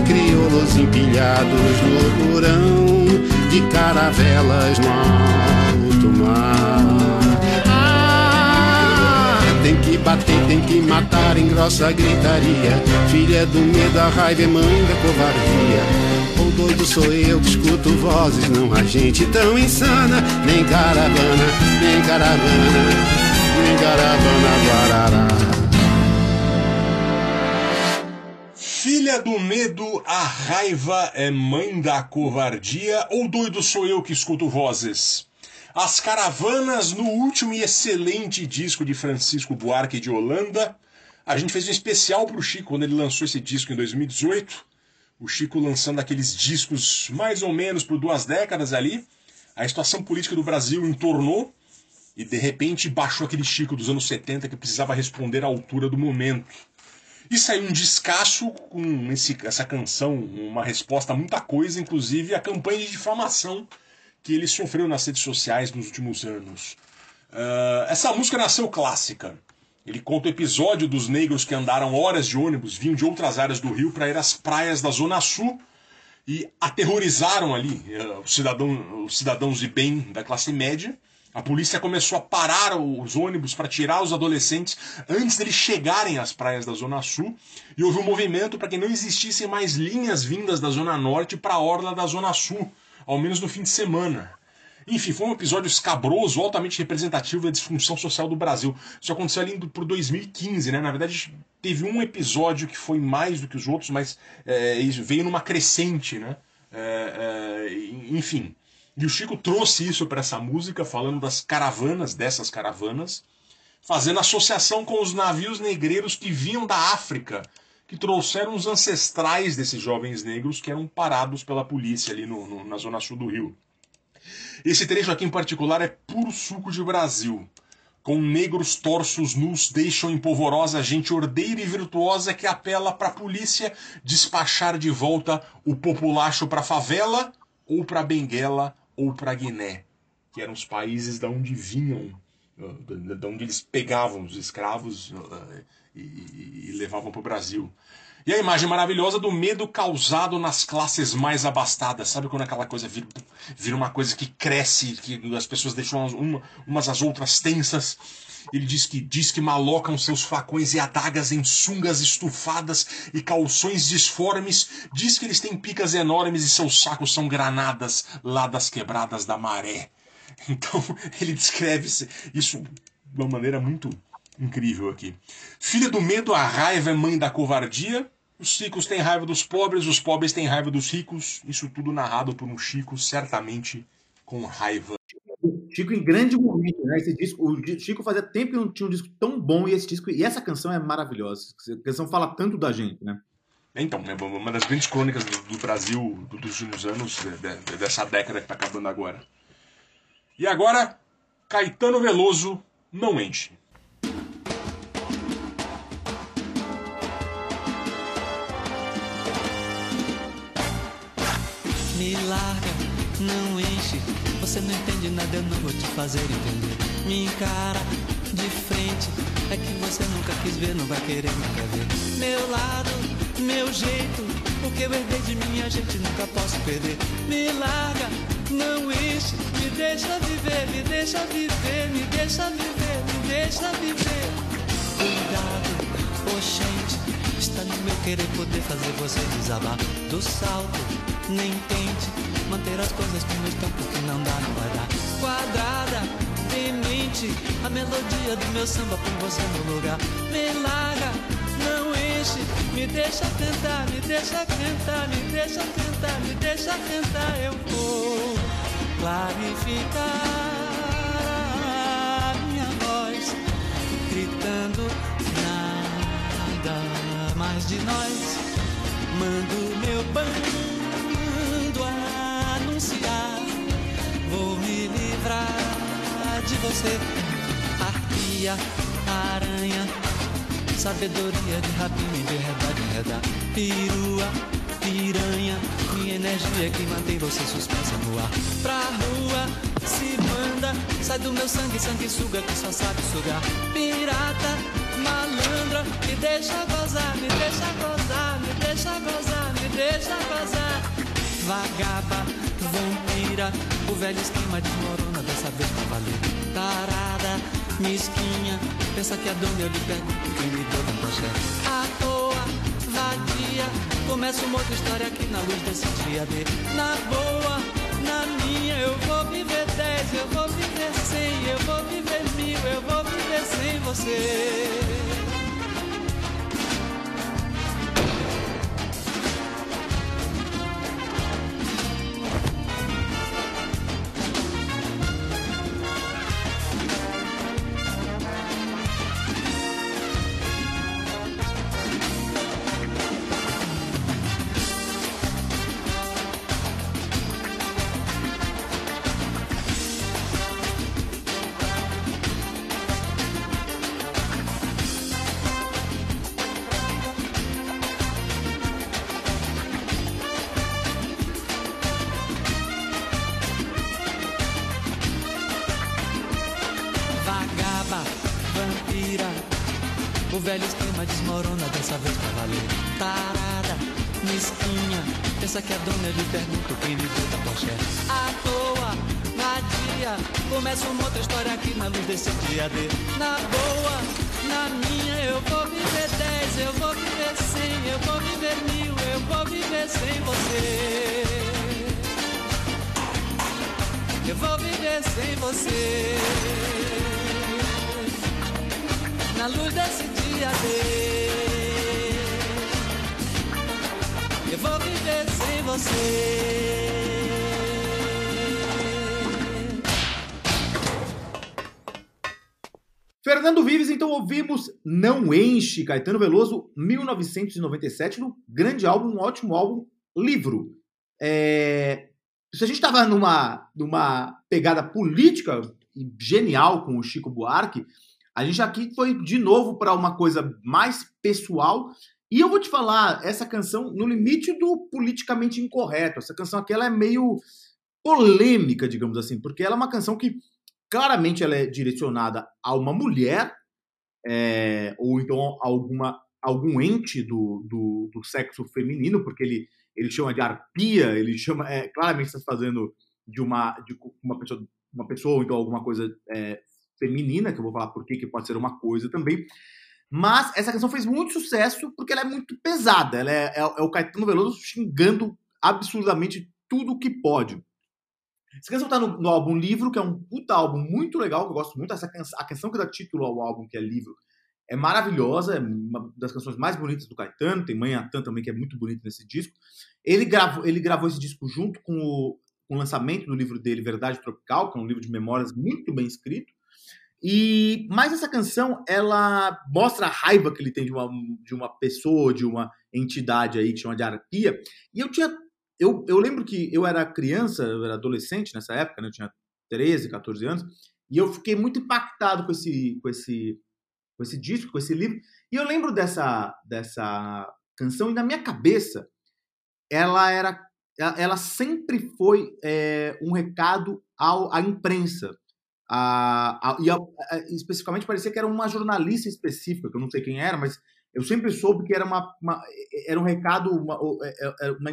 crioulos empilhados no porão, de caravelas no alto mar. Ah, tem que bater, tem que matar em grossa gritaria. Filha do medo, a raiva é da covardia. Ou doido sou eu que escuto vozes, não há gente tão insana, nem caravana, nem caravana, nem caravana guarará. Filha do medo, a raiva é mãe da covardia, ou doido sou eu que escuto vozes? As Caravanas, no último e excelente disco de Francisco Buarque de Holanda. A gente fez um especial pro Chico quando ele lançou esse disco em 2018 o Chico lançando aqueles discos mais ou menos por duas décadas ali. A situação política do Brasil entornou e de repente baixou aquele Chico dos anos 70 que precisava responder à altura do momento. E saiu um descasso com esse, essa canção, uma resposta a muita coisa, inclusive a campanha de difamação que ele sofreu nas redes sociais nos últimos anos. Uh, essa música nasceu clássica. Ele conta o episódio dos negros que andaram horas de ônibus, vinham de outras áreas do Rio para ir às praias da Zona Sul e aterrorizaram ali uh, os, cidadão, os cidadãos de bem da classe média. A polícia começou a parar os ônibus para tirar os adolescentes antes deles chegarem às praias da Zona Sul e houve um movimento para que não existissem mais linhas vindas da Zona Norte para a orla da Zona Sul, ao menos no fim de semana. Enfim, foi um episódio escabroso, altamente representativo da disfunção social do Brasil. Isso aconteceu ali por 2015, né? Na verdade, teve um episódio que foi mais do que os outros, mas é, veio numa crescente, né? É, é, enfim. E o Chico trouxe isso para essa música, falando das caravanas, dessas caravanas, fazendo associação com os navios negreiros que vinham da África, que trouxeram os ancestrais desses jovens negros que eram parados pela polícia ali no, no, na zona sul do Rio. Esse trecho aqui em particular é puro suco de Brasil. Com negros torsos nus deixam em polvorosa gente ordeira e virtuosa que apela para a polícia despachar de volta o populacho para favela ou para Benguela ou para Guiné, que eram os países da onde vinham, da onde eles pegavam os escravos e, e, e levavam para o Brasil. E a imagem maravilhosa do medo causado nas classes mais abastadas. Sabe quando aquela coisa vira, vira uma coisa que cresce, que as pessoas deixam uma, umas às outras tensas? Ele diz que diz que malocam seus facões e adagas em sungas estufadas e calções disformes. Diz que eles têm picas enormes e seus sacos são granadas lá das quebradas da maré. (laughs) Então ele descreve isso de uma maneira muito incrível aqui. Filha do medo, a raiva é mãe da covardia. Os ricos têm raiva dos pobres, os pobres têm raiva dos ricos. Isso tudo narrado por um Chico, certamente com raiva. Chico em grande momento, né? Esse disco, o Chico fazia tempo que não tinha um disco tão bom e esse disco e essa canção é maravilhosa. Essa canção fala tanto da gente, né? Então, é uma das grandes crônicas do, Brasil do- dos últimos anos, de- de- dessa década que tá acabando agora. E agora, Caetano Veloso não enche. Me larga, não enche. Você não entende nada, eu não vou te fazer entender. Me encara de frente. É que você nunca quis ver, não vai querer nunca ver. Meu lado, meu jeito. O que eu herdei de minha gente nunca posso perder. Me larga, não enche. Me deixa viver, me deixa viver, me deixa viver, me deixa viver. Cuidado, oxente. Está no meu querer poder fazer você desabar do salto. Nem tente manter as coisas como estão, porque não dá, não vai dar. Quadrada, demente, a melodia do meu samba põe você no lugar. Me larga, não enche, me deixa cantar, me deixa cantar, me deixa cantar, me deixa cantar. Eu vou clarificar a minha voz, gritando nada mais de nós. Mando meu bando de você. Arpia, aranha, sabedoria de rapina, de enredar, de enredar. Perua, piranha, minha energia que mantém você suspensa no ar. Pra rua, se manda, sai do meu sangue, sangue suga que só sabe sugar. Pirata, malandra, me deixa gozar, me deixa gozar, me deixa gozar, me deixa gozar. Vagaba, vampira, o velho esquema desmorona dessa vez pra valer. Tarada, mesquinha, pensa que a dona eu lhe pego quem me deu tanta chefe. À toa, vadia, começa uma outra história aqui na luz desse dia D. Na boa, na minha, eu vou viver dez, eu vou viver cem, eu vou viver mil, eu vou viver sem você. Velho esquema desmorona dessa vez pra valer. Tarada, mesquinha, pensa que a dona lhe pergunta quem lhe deu da poché. À toa, vadia, começa uma outra história aqui na luz desse dia D. Na boa, na minha, eu vou viver dez, eu vou viver cem, eu vou viver mil, eu vou viver sem você. Eu vou viver sem você. Na luz desse D. Eu vou viver sem você. Fernando Vives, então ouvimos Não Enche, Caetano Veloso, 1997, no grande álbum, um ótimo álbum, Livro. É, Se a gente estava numa, numa pegada política genial com o Chico Buarque, a gente aqui foi de novo para uma coisa mais pessoal. E eu vou te falar, essa canção, no limite do politicamente incorreto. Essa canção aqui ela é meio polêmica, digamos assim, porque ela é uma canção que claramente ela é direcionada a uma mulher, é, ou então a alguma, algum ente do, do, do sexo feminino, porque ele, ele chama de arpia, ele chama. É, claramente está fazendo de uma, de uma, pessoa, uma pessoa, ou então alguma coisa é, feminina, que eu vou falar por que pode ser uma coisa também. Mas essa canção fez muito sucesso porque ela é muito pesada. Ela é, é, é o Caetano Veloso xingando absurdamente tudo que pode. Essa canção tá no, no, álbum Livro, que é um puta álbum muito legal, que eu gosto muito. Essa canção, a canção que dá título ao álbum, que é Livro, é maravilhosa, é uma das canções mais bonitas do Caetano. Tem Mãe Atan também, que é muito bonito nesse disco. Ele gravou, ele gravou esse disco junto com o, com o lançamento do livro dele, Verdade Tropical, que é um livro de memórias muito bem escrito. E mas essa canção ela mostra a raiva que ele tem de uma, de uma pessoa, de uma entidade aí que chama de arpia. E eu tinha eu, eu lembro que eu era criança, eu era adolescente nessa época, né? Eu tinha 13, 14 anos, e eu fiquei muito impactado com esse com esse com esse disco, com esse livro. E eu lembro dessa dessa canção e na minha cabeça ela era ela sempre foi é, um recado ao, à imprensa a, a, e a, especificamente parecia que era uma jornalista específica, que eu não sei quem era, mas eu sempre soube que era uma, uma era um recado, uma, é, é, uma,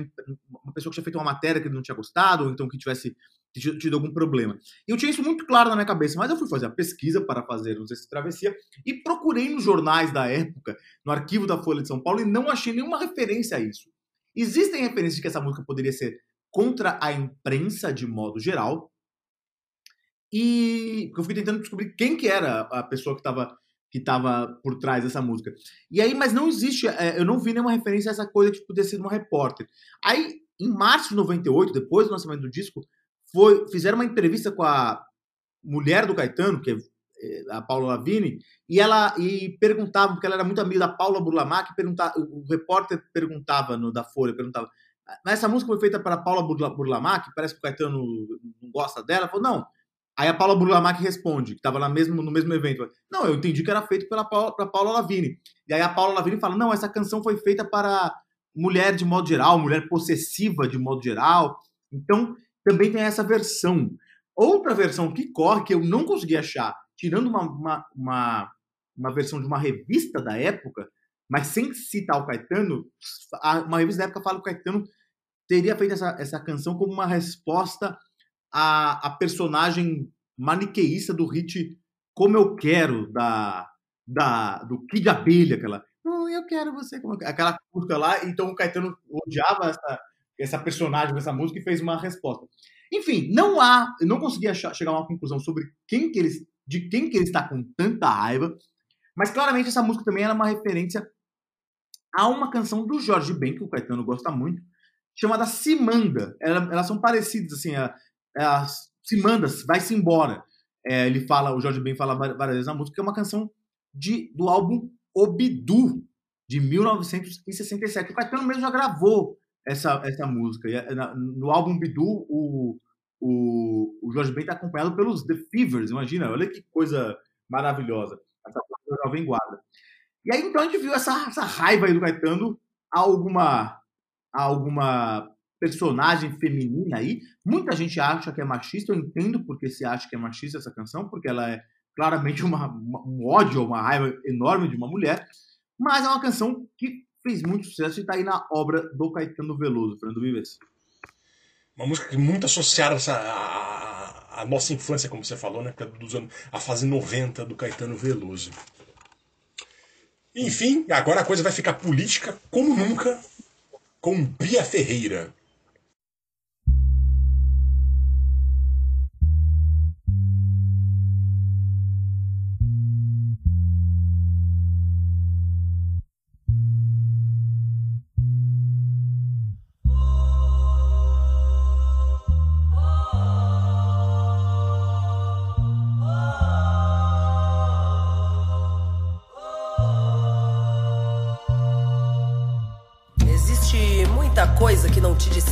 uma, pessoa que tinha feito uma matéria que ele não tinha gostado, ou então que tivesse tido, tido algum problema. E eu tinha isso muito claro na minha cabeça, mas eu fui fazer a pesquisa para fazer essa travessia e procurei nos jornais da época, no arquivo da Folha de São Paulo, e não achei nenhuma referência a isso. Existem referências de que essa música poderia ser contra a imprensa de modo geral, e eu fui tentando descobrir quem que era a pessoa que estava que estava por trás dessa música. E aí, mas não existe, é, eu não vi nenhuma referência a essa coisa de poder ser uma repórter. Aí, em março de 98, depois do lançamento do disco, foi, fizeram uma entrevista com a mulher do Caetano, que é, é a Paula Lavini, e ela e perguntava, porque ela era muito amiga da Paula Burlamac, perguntava, o repórter perguntava no da Folha, perguntava, mas essa música foi feita para a Paula Burlamac, parece que o Caetano não gosta dela, falou, não, Aí a Paula Burlamac responde, que estava no mesmo evento. Não, eu entendi que era feito pela Paula, Paula Lavini. E aí a Paula Lavini fala: não, essa canção foi feita para mulher de modo geral, mulher possessiva de modo geral. Então, também tem essa versão. Outra versão que corre, que eu não consegui achar, tirando uma, uma, uma, uma versão de uma revista da época, mas sem citar o Caetano, uma revista da época fala que o Caetano teria feito essa, essa canção como uma resposta a, a personagem maniqueísta do hit Como Eu Quero, da, da, do Kid Abelha, aquela. Oh, eu quero você como eu quero. Aquela música lá, então o Caetano odiava essa, essa personagem dessa música e fez uma resposta. Enfim, não há, eu não consegui achar, chegar a uma conclusão sobre quem que eles, de quem que ele está com tanta raiva, mas claramente essa música também era uma referência a uma canção do Jorge Ben, que o Caetano gosta muito, chamada Simanda. Elas, elas são parecidas, assim, é, se manda, vai-se embora. É, ele fala, o Jorge Ben fala várias vezes na música, que é uma canção de, do álbum Obidu, de 1967. O Caetano mesmo já gravou essa, essa música. E, é, no álbum Bidu, o, o, o Jorge Ben está acompanhado pelos The Fevers, imagina, olha que coisa maravilhosa. Essa coisa jovem guarda. E aí então a gente viu essa, essa raiva aí do Caetano a alguma, a alguma personagem feminina aí. Muita gente acha que é machista, eu entendo porque se acha que é machista essa canção, porque ela é claramente uma, uma, um ódio, uma raiva enorme de uma mulher, mas é uma canção que fez muito sucesso e está aí na obra do Caetano Veloso, Fernando Vives. Uma música muito associada à, à nossa infância, como você falou, né? É dos anos, a fase 90 do Caetano Veloso. Enfim, agora a coisa vai ficar política como nunca com Bia Ferreira.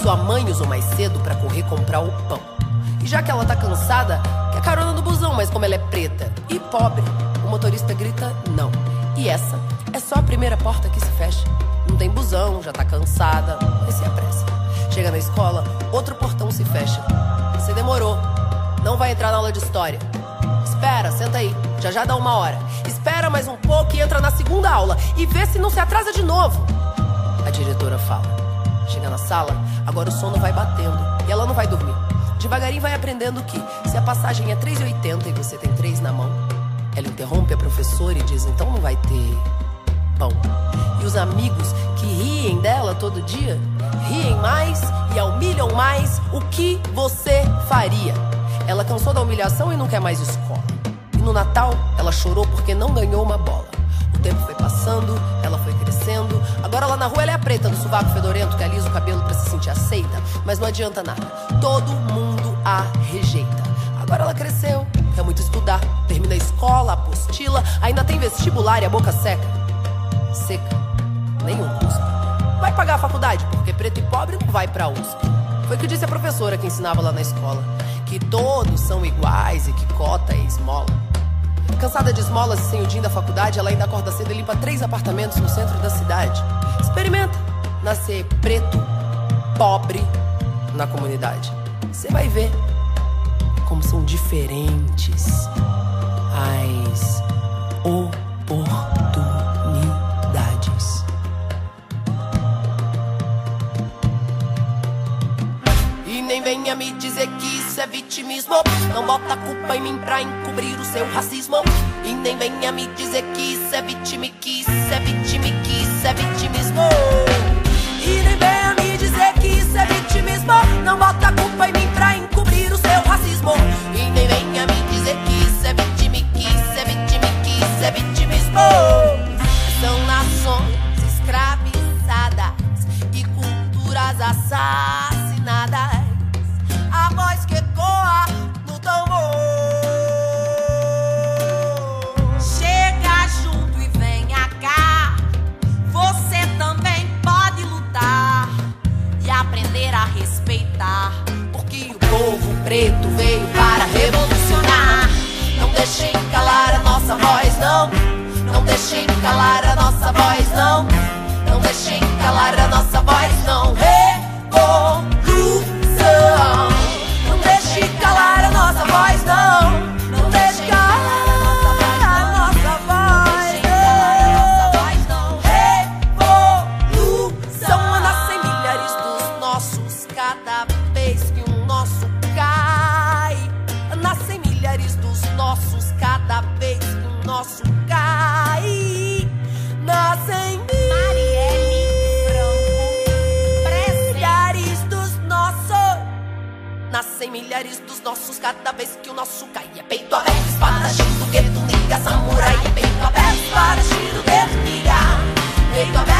Sua mãe usou mais cedo para correr comprar o pão. E já que ela tá cansada, quer carona no busão, mas como ela é preta e pobre, o motorista grita não. E essa é só a primeira porta que se fecha. Não tem busão, já tá cansada, mas se apressa. Chega na escola, outro portão se fecha. Você demorou. Não vai entrar na aula de história. Espera, senta aí. Já já dá uma hora. Espera mais um pouco e entra na segunda aula. E vê se não se atrasa de novo. A diretora fala. Chega na sala, agora o sono vai batendo e ela não vai dormir. Devagarinho vai aprendendo que se a passagem é 3,80 e você tem 3 na mão, ela interrompe a professora e diz: então não vai ter pão. E os amigos que riem dela todo dia, riem mais e humilham mais, o que você faria? Ela cansou da humilhação e não quer mais escola. E no Natal, ela chorou porque não ganhou uma bola. O tempo foi passando. Agora lá na rua ela é preta do sovaco fedorento que alisa o cabelo pra se sentir aceita. Mas não adianta nada, todo mundo a rejeita. Agora ela cresceu, quer muito estudar. Termina a escola, apostila, ainda tem vestibular e a boca seca. Seca, nenhum cuspe. Vai pagar a faculdade, porque preto e pobre não vai pra USP. Foi o que disse a professora que ensinava lá na escola. Que todos são iguais e que cota é esmola. Cansada de esmolas e sem o din da faculdade, ela ainda acorda cedo e limpa três apartamentos no centro da cidade. Experimenta nascer preto, pobre na comunidade. Você vai ver como são diferentes as oportunidades. Venha me dizer que isso é vitimismo. Não bota a culpa em mim pra encobrir o seu racismo. E nem venha me dizer que isso é vitime, que isso é vitime, que isso é vitimismo. E nem venha me dizer que isso é vitimismo. Não bota a culpa em mim pra encobrir o seu racismo. E nem venha me dizer que isso é vitime, que isso é vitime, que isso é vitimismo. São nações escravizadas e culturas assassinadas. Preto veio para revolucionar. Não deixem calar a nossa voz, não. Não deixem calar a nossa voz, não. Não deixem milhares dos nossos cada vez que o nosso cai. É peito aberto, espadachim do gueto, liga, samurai. É peito aberto, espadachim do gueto, liga. Peito aberto,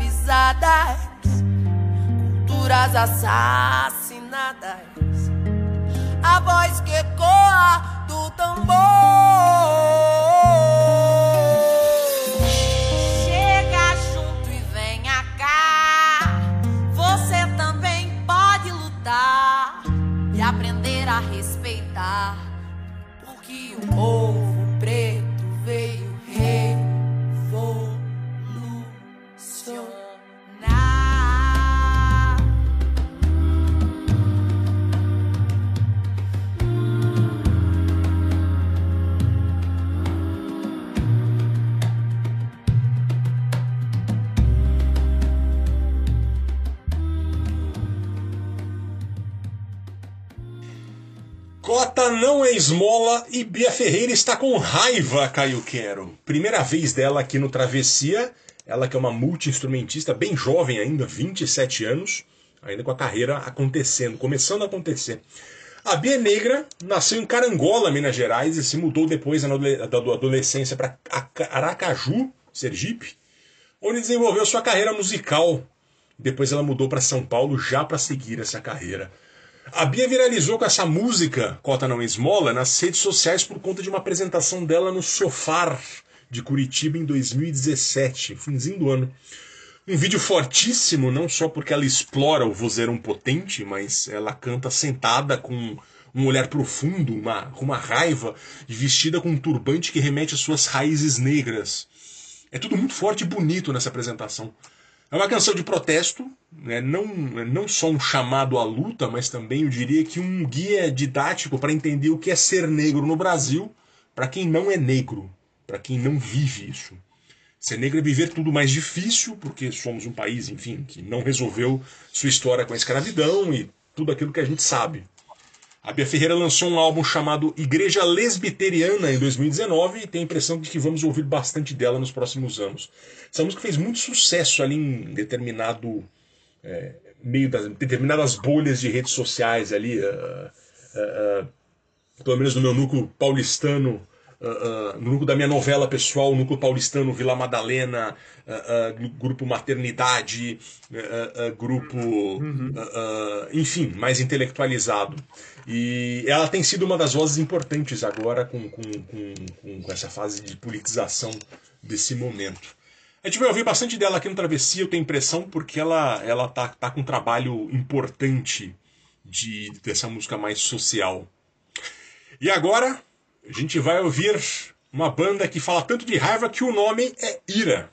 escravizadas, culturas assassinadas. A voz que ecoa do tambor. É esmola e Bia Ferreira está com raiva, Caio Quero. Primeira vez dela aqui no Travessia. Ela que é uma multi-instrumentista bem jovem ainda, 27 anos, ainda com a carreira acontecendo, começando a acontecer. A Bia é negra, nasceu em Carangola, Minas Gerais, e se mudou depois da adolescência para Aracaju, Sergipe, onde desenvolveu sua carreira musical. Depois ela mudou para São Paulo já para seguir essa carreira. A Bia viralizou com essa música, Cota Não Esmola, nas redes sociais por conta de uma apresentação dela no Sofar de Curitiba em 2017, finzinho do ano. Um vídeo fortíssimo, não só porque ela explora o vozeirão potente, mas ela canta sentada com um olhar profundo, uma, uma raiva, vestida com um turbante que remete às suas raízes negras. É tudo muito forte e bonito nessa apresentação. É uma canção de protesto, né? não, não só um chamado à luta, mas também eu diria que um guia didático para entender o que é ser negro no Brasil para quem não é negro, para quem não vive isso. Ser negro é viver tudo mais difícil, porque somos um país, enfim, que não resolveu sua história com a escravidão e tudo aquilo que a gente sabe. A Bia Ferreira lançou um álbum chamado Igreja Lesbiteriana em 2019 e tem a impressão de que vamos ouvir bastante dela nos próximos anos. Essa música fez muito sucesso ali em determinado é, meio das determinadas bolhas de redes sociais ali, ah, ah, ah, pelo menos no meu núcleo paulistano, ah, ah, no núcleo da minha novela pessoal, núcleo paulistano Vila Madalena, gru- grupo Maternidade, ah, ah, grupo, ah, ah, enfim, mais intelectualizado. E ela tem sido uma das vozes importantes agora com, com, com, com- com essa fase de politização desse momento. A gente vai ouvir bastante dela aqui no Travessia, eu tenho impressão, porque ela, ela tá, tá com um trabalho importante de, dessa música mais social. E agora, a gente vai ouvir uma banda que fala tanto de raiva que o nome é Ira.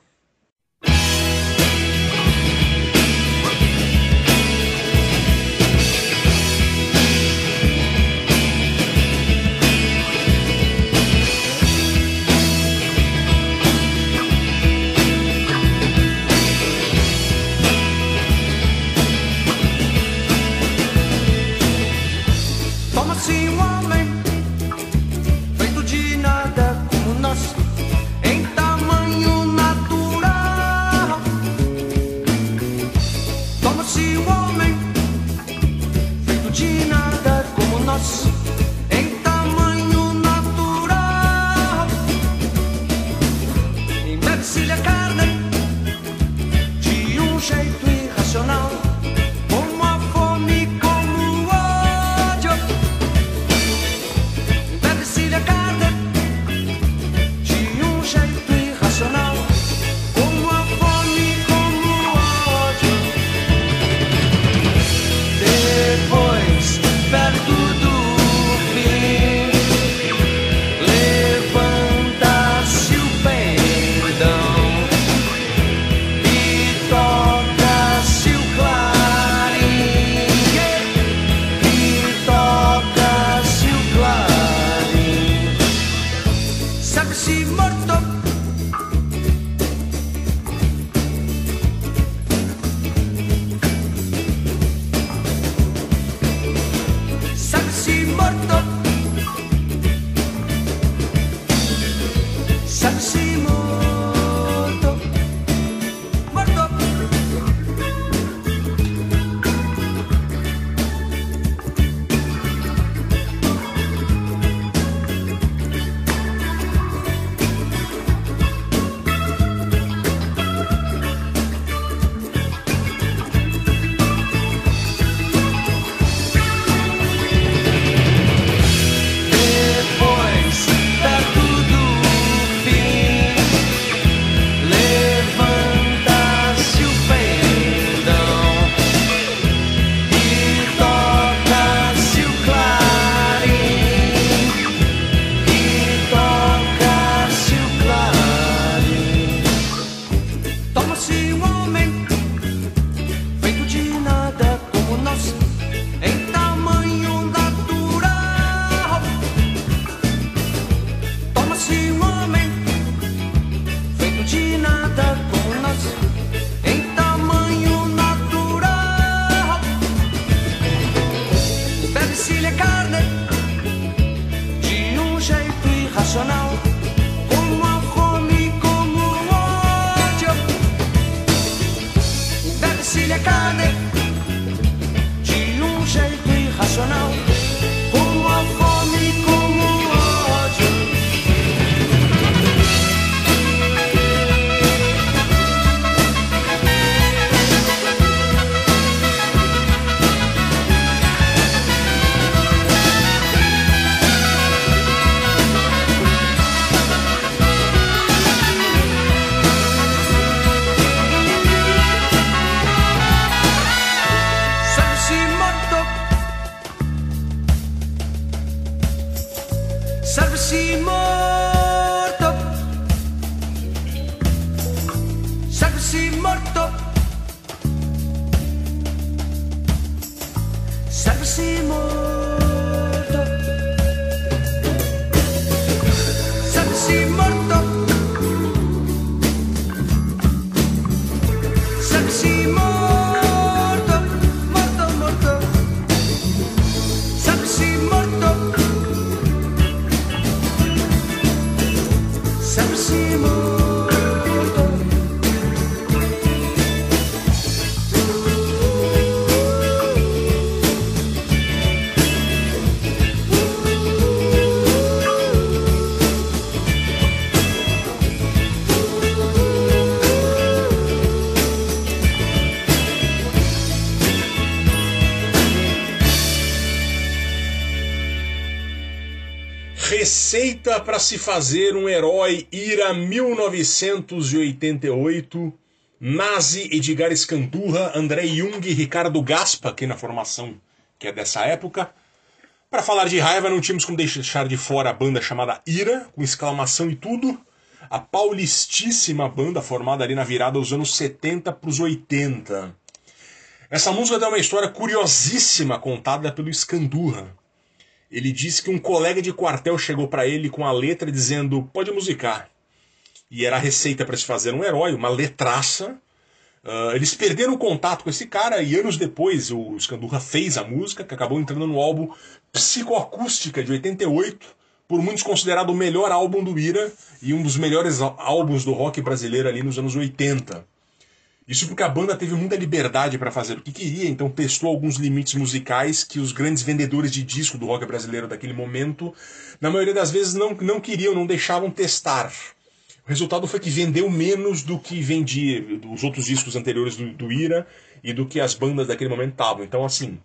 se. Para se fazer um herói Ira 1988. Nazi, Edgar Escandurra, André Jung e Ricardo Gaspa, aqui na formação que é dessa época. Para falar de raiva, não tínhamos como deixar de fora a banda chamada Ira, com exclamação e tudo. A paulistíssima banda formada ali na virada dos anos 70 para os 80. Essa música tem uma história curiosíssima contada pelo Escandurra. Ele disse que um colega de quartel chegou para ele com a letra dizendo: pode musicar. E era a receita para se fazer um herói, uma letraça. Ah, eles perderam o contato com esse cara e anos depois o Escandurra fez a música, que acabou entrando no álbum Psicoacústica de 88, por muitos considerado o melhor álbum do Ira e um dos melhores álbuns do rock brasileiro ali nos anos 80. Isso porque a banda teve muita liberdade para fazer o que queria, então testou alguns limites musicais que os grandes vendedores de disco do rock brasileiro daquele momento, na maioria das vezes, não, não queriam, não deixavam testar. O resultado foi que vendeu menos do que vendia os outros discos anteriores do, do Ira e do que as bandas daquele momento estavam. Então, assim,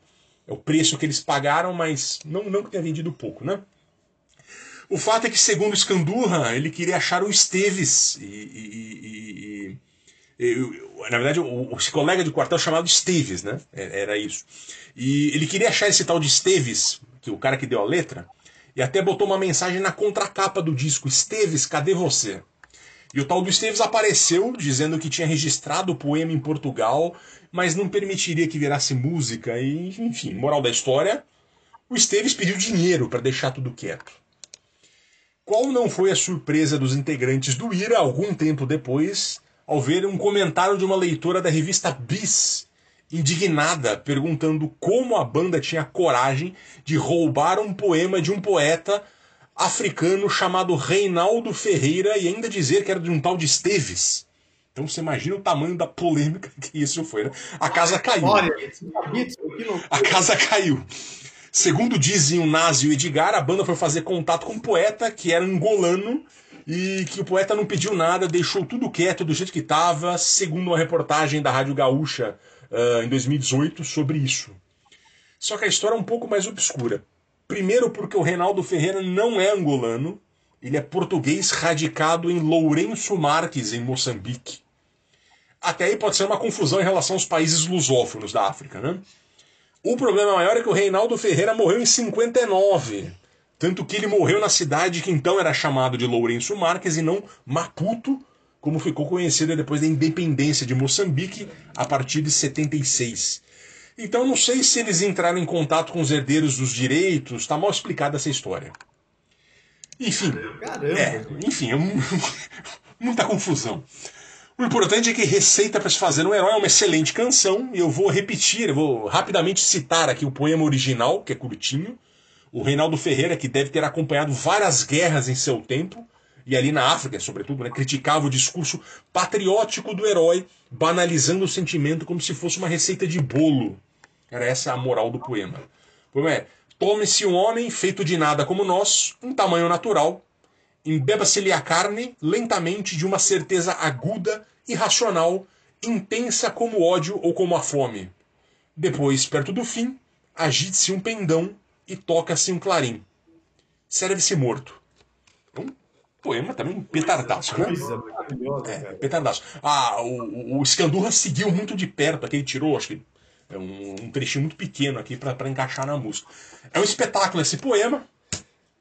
é o preço que eles pagaram, mas não, não que tenha vendido pouco, né? O fato é que, segundo Scandurra, ele queria achar o Esteves e- e- e- e- na verdade, o, o colega de quartel chamado Esteves, né? É- Era isso. E ele queria achar esse tal de Esteves, que o cara que deu a letra, e até botou uma mensagem na contracapa do disco: Esteves, cadê você? E o tal do Esteves apareceu dizendo que tinha registrado o poema em Portugal, mas não permitiria que virasse música. E, enfim, moral da história: o Esteves pediu dinheiro para deixar tudo quieto. Qual não foi a surpresa dos integrantes do IRA algum tempo depois, ao ver um comentário de uma leitora da revista Bis, indignada, perguntando como a banda tinha coragem de roubar um poema de um poeta africano chamado Reinaldo Ferreira e ainda dizer que era de um tal de Esteves. Então você imagina o tamanho da polêmica (laughs) que isso foi, né? A casa caiu. Loucura. A casa caiu. Segundo dizem o Nazi e o Edgar, a banda foi fazer contato com um poeta que era angolano e que o poeta não pediu nada, deixou tudo quieto do jeito que estava, segundo uma reportagem da Rádio Gaúcha ah, em 2018 sobre isso. Só que a história é um pouco mais obscura. Primeiro, porque o Reinaldo Ferreira não é angolano, ele é português radicado em Lourenço Marques, em Moçambique. Até aí pode ser uma confusão em relação aos países lusófonos da África, né? O problema maior é que o Reinaldo Ferreira morreu em 59. Tanto que ele morreu na cidade que então era chamado de Lourenço Marques e não Maputo, como ficou conhecida depois da independência de Moçambique a partir de 76. Então não sei se eles entraram em contato com os herdeiros dos direitos, tá mal explicada essa história. Enfim, Caramba. é, enfim, é um- (laughs) muita confusão. O importante é que Receita para se fazer um herói é uma excelente canção, e eu vou repetir, eu vou rapidamente citar aqui o poema original, que é curtinho. O Reinaldo Ferreira, que deve ter acompanhado várias guerras em seu tempo, e ali na África, sobretudo, né, criticava o discurso patriótico do herói, banalizando o sentimento como se fosse uma receita de bolo. Era essa a moral do poema. O poema é: Tome-se um homem feito de nada como nós, um tamanho natural, embeba-se-lhe a carne lentamente de uma certeza aguda, irracional, intensa como o ódio ou como a fome. Depois, perto do fim, agite-se um pendão e toca-se um clarim. Serve-se morto. Um poema também petardaço, né? É, petardaço. Ah, o, o- Escandurra seguiu muito de perto aqui, ele tirou, acho que é um, um trechinho muito pequeno aqui pra encaixar na música. É um espetáculo esse poema.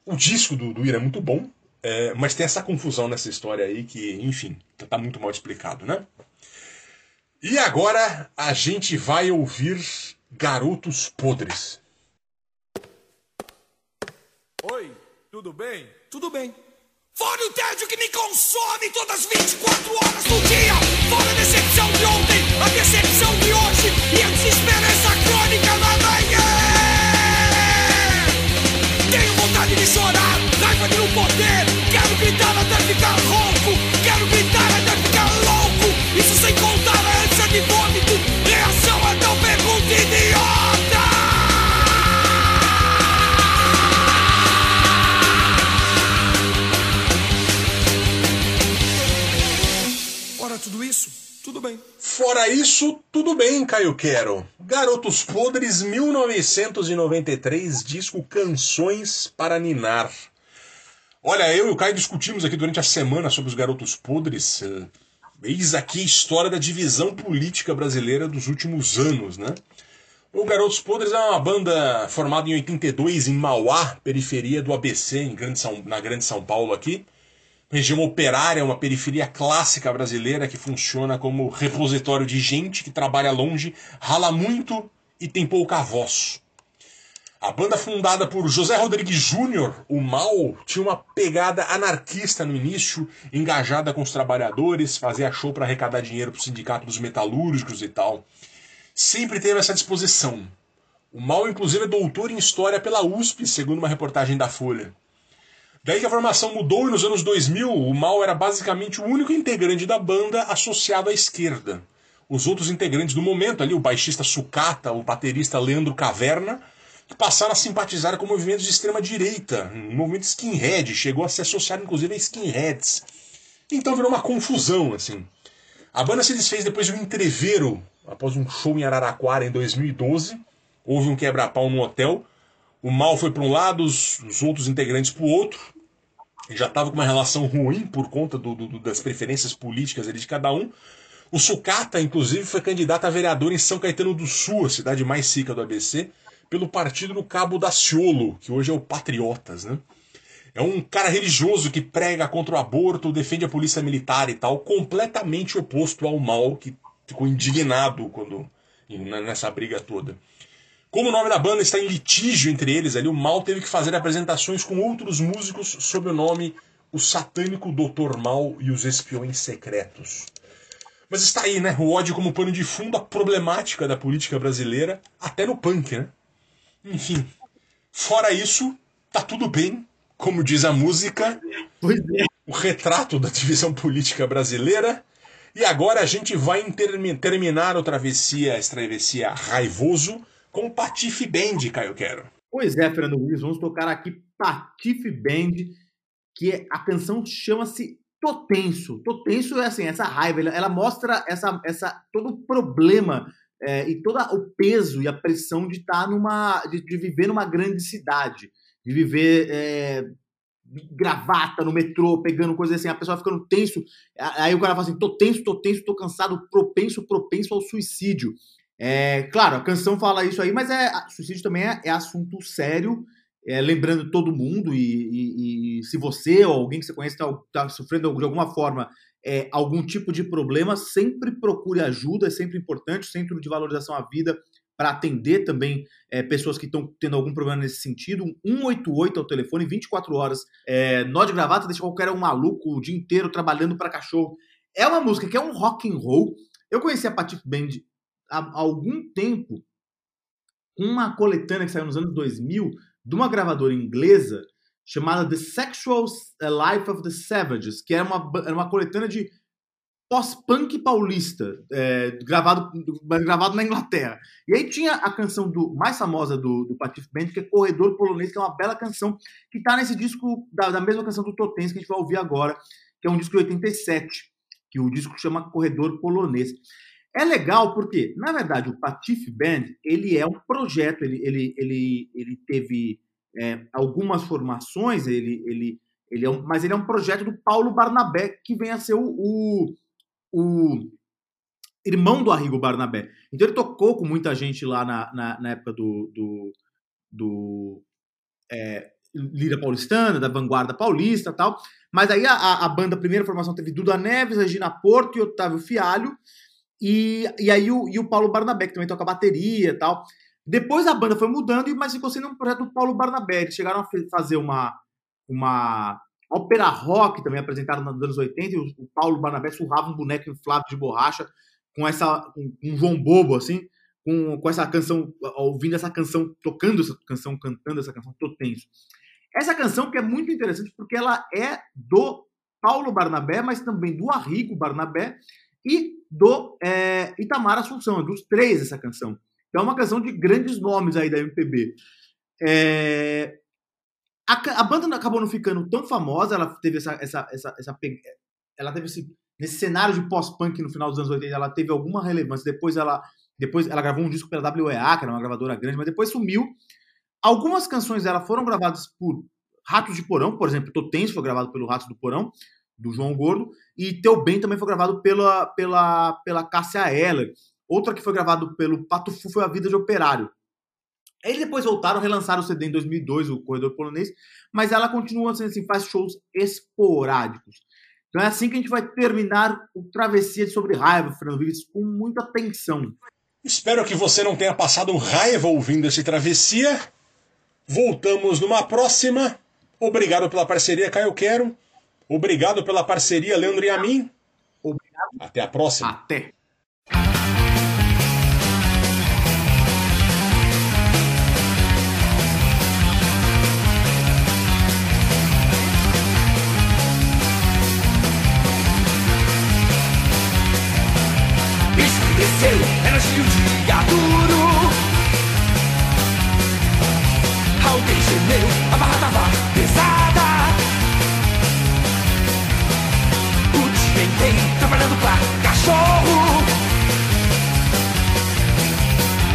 O disco do, do Ira é muito bom, é, mas tem essa confusão nessa história aí que, enfim, tá muito mal explicado, né? E agora a gente vai ouvir Garotos Podres. Oi, tudo bem? Tudo bem. Fora o tédio que me consome todas as 24 horas do dia. Fora a decepção de ontem, a decepção de hoje e a desesperança crônica da manhã. Tenho vontade de chorar, raiva de não poder. Quero gritar até ficar rouco. Quero gritar até ficar louco. Isso sem contar a ânsia de vômito. Reação a tal pergunta tudo isso, tudo bem. Fora isso, tudo bem, Caio Quero. Garotos Podres 1993, disco Canções para Ninar. Olha, eu e o Caio discutimos aqui durante a semana sobre os Garotos Podres. Eis aqui a história da divisão política brasileira dos últimos anos, né? O Garotos Podres é uma banda formada em 82 em Mauá, periferia do ABC, Grande São- na Grande São Paulo aqui. Região operária é uma periferia clássica brasileira que funciona como repositório de gente que trabalha longe, rala muito e tem pouca voz. A banda fundada por José Rodrigues Júnior, o Mal, tinha uma pegada anarquista no início, engajada com os trabalhadores, fazia show para arrecadar dinheiro para o sindicato dos metalúrgicos e tal. Sempre teve essa disposição. O Mal, inclusive, é doutor em história pela USP, segundo uma reportagem da Folha. Daí que a formação mudou e nos anos 2000 o Mal era basicamente o único integrante da banda associado à esquerda. Os outros integrantes do momento ali, o baixista Sucata, o baterista Leandro Caverna, passaram a simpatizar com movimentos de extrema direita, um movimento skinhead, chegou a se associar inclusive a skinheads. Então virou uma confusão, assim. A banda se desfez depois de um entreveiro, após um show em Araraquara em 2012. Houve um quebra-pau no hotel. O mal foi para um lado, os, os outros integrantes para o outro. Já estava com uma relação ruim por conta do- do- das preferências políticas ali de cada um. O Sucata, inclusive, foi candidato a vereador em São Caetano do Sul, a cidade mais rica do ABC, pelo partido do Cabo Daciolo, que hoje é o Patriotas, né? É um cara religioso que prega contra o aborto, defende a polícia militar e tal, completamente oposto ao mal, que ficou indignado quando nessa briga toda. Como o nome da banda está em litígio entre eles ali, o Mal teve que fazer apresentações com outros músicos sob o nome O Satânico Doutor Mal e os Espiões Secretos. Mas está aí, né? O ódio como pano de fundo, a problemática da política brasileira, até no punk, né? Enfim. Fora isso, tá tudo bem. Como diz a música, o retrato da divisão política brasileira. E agora a gente vai terminar o Travessia, essa travessia raivoso, com Patife Band, Caio Quero. Pois é, Fernando Luiz, vamos tocar aqui Patife Band, que é- a canção chama-se Tô Tenso. Tô Tenso é assim, essa raiva, ela, ela mostra essa, essa, todo o problema é, e todo o peso e a pressão de estar numa. de, de viver numa grande cidade, de viver. é, gravata no metrô, pegando coisas assim, a pessoa ficando tenso. Aí o cara fala assim: tô tenso, tô tenso, tô cansado, propenso, propenso ao suicídio. É, claro, a canção fala isso aí, mas é, suicídio também é, é assunto sério, é, lembrando todo mundo, e, e- e se você ou alguém que você conhece está sofrendo de alguma forma é, algum tipo de problema, sempre procure ajuda, é sempre importante, o Centro de Valorização à Vida, para atender também é, pessoas que estão tendo algum problema nesse sentido. 188 é o telefone, 24 horas. É, nó de gravata deixa qualquer um maluco o dia inteiro trabalhando para cachorro. É uma música que é um rock and roll. Eu conheci a Patife Band há algum tempo uma coletânea que saiu nos anos 2000 de uma gravadora inglesa chamada The Sexual Life of the Savages, que era uma, era uma coletânea de pós-punk paulista, é, gravado, gravado na Inglaterra. E aí tinha a canção do mais famosa do, do Patife Band, que é Corredor Polonês, que é uma bela canção, que tá nesse disco, da, da mesma canção do Totens, que a gente vai ouvir agora, que é um disco de 87, que o disco chama Corredor Polonês. É legal porque, na verdade, o Patife Band, ele é um projeto, ele, ele, ele, ele teve é, algumas formações, ele, ele, ele é um, mas ele é um projeto do Paulo Barnabé, que vem a ser o, o, o irmão do Arrigo Barnabé. Então ele tocou com muita gente lá na, na, na época do, do, do é, Lira Paulistana, da Vanguarda Paulista tal. Mas aí a, a- a banda, a primeira formação, teve Duda Neves, Regina Porto e Otávio Fialho. E, e aí o, e o Paulo Barnabé, que também toca bateria e tal. Depois a banda foi mudando, mas ficou sendo um projeto do Paulo Barnabé. Eles chegaram a fazer uma, uma ópera rock também apresentada nos anos 80, e o, o Paulo Barnabé surrava um boneco inflável de borracha com essa com um João Bobo, assim, com, com essa canção, ouvindo essa canção, tocando essa canção, cantando essa canção, tô tenso. Essa canção que é muito interessante porque ela é do Paulo Barnabé, mas também do Arrigo Barnabé e do é, Itamar Assunção, é dos três essa canção. Então é uma canção de grandes nomes aí da MPB. É, a, a banda acabou não ficando tão famosa, ela teve essa, essa, essa, essa ela teve esse, nesse cenário de pós-punk no final dos anos 80, ela teve alguma relevância. Depois ela, depois ela gravou um disco pela WEA, que era uma gravadora grande, mas depois sumiu. Algumas canções dela foram gravadas por Ratos de Porão, por exemplo, Totense foi gravado pelo Ratos do Porão, do João Gordo, e Teu Bem também foi gravado pela, pela, pela Cássia Eller. Outra que foi gravado pelo Pato Fu foi A Vida de Operário. Eles depois voltaram, relançaram o CD em 2002, o Corredor Polonês, mas ela continua sendo assim, faz shows esporádicos. Então é assim que a gente vai terminar o Travessia Sobre Raiva, Fernando Vives, com muita atenção. Espero que você não tenha passado raiva ouvindo esse travessia. Voltamos numa próxima. Obrigado pela parceria, Caio Quero. Obrigado pela parceria, Leandro e a mim. Obrigado. Até a próxima. Até. Escureceu, era cheio de dia duro Alguém gemeu, a barra tava pra cachorro.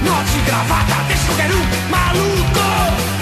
Nó de gravata, deixa qualquer um maluco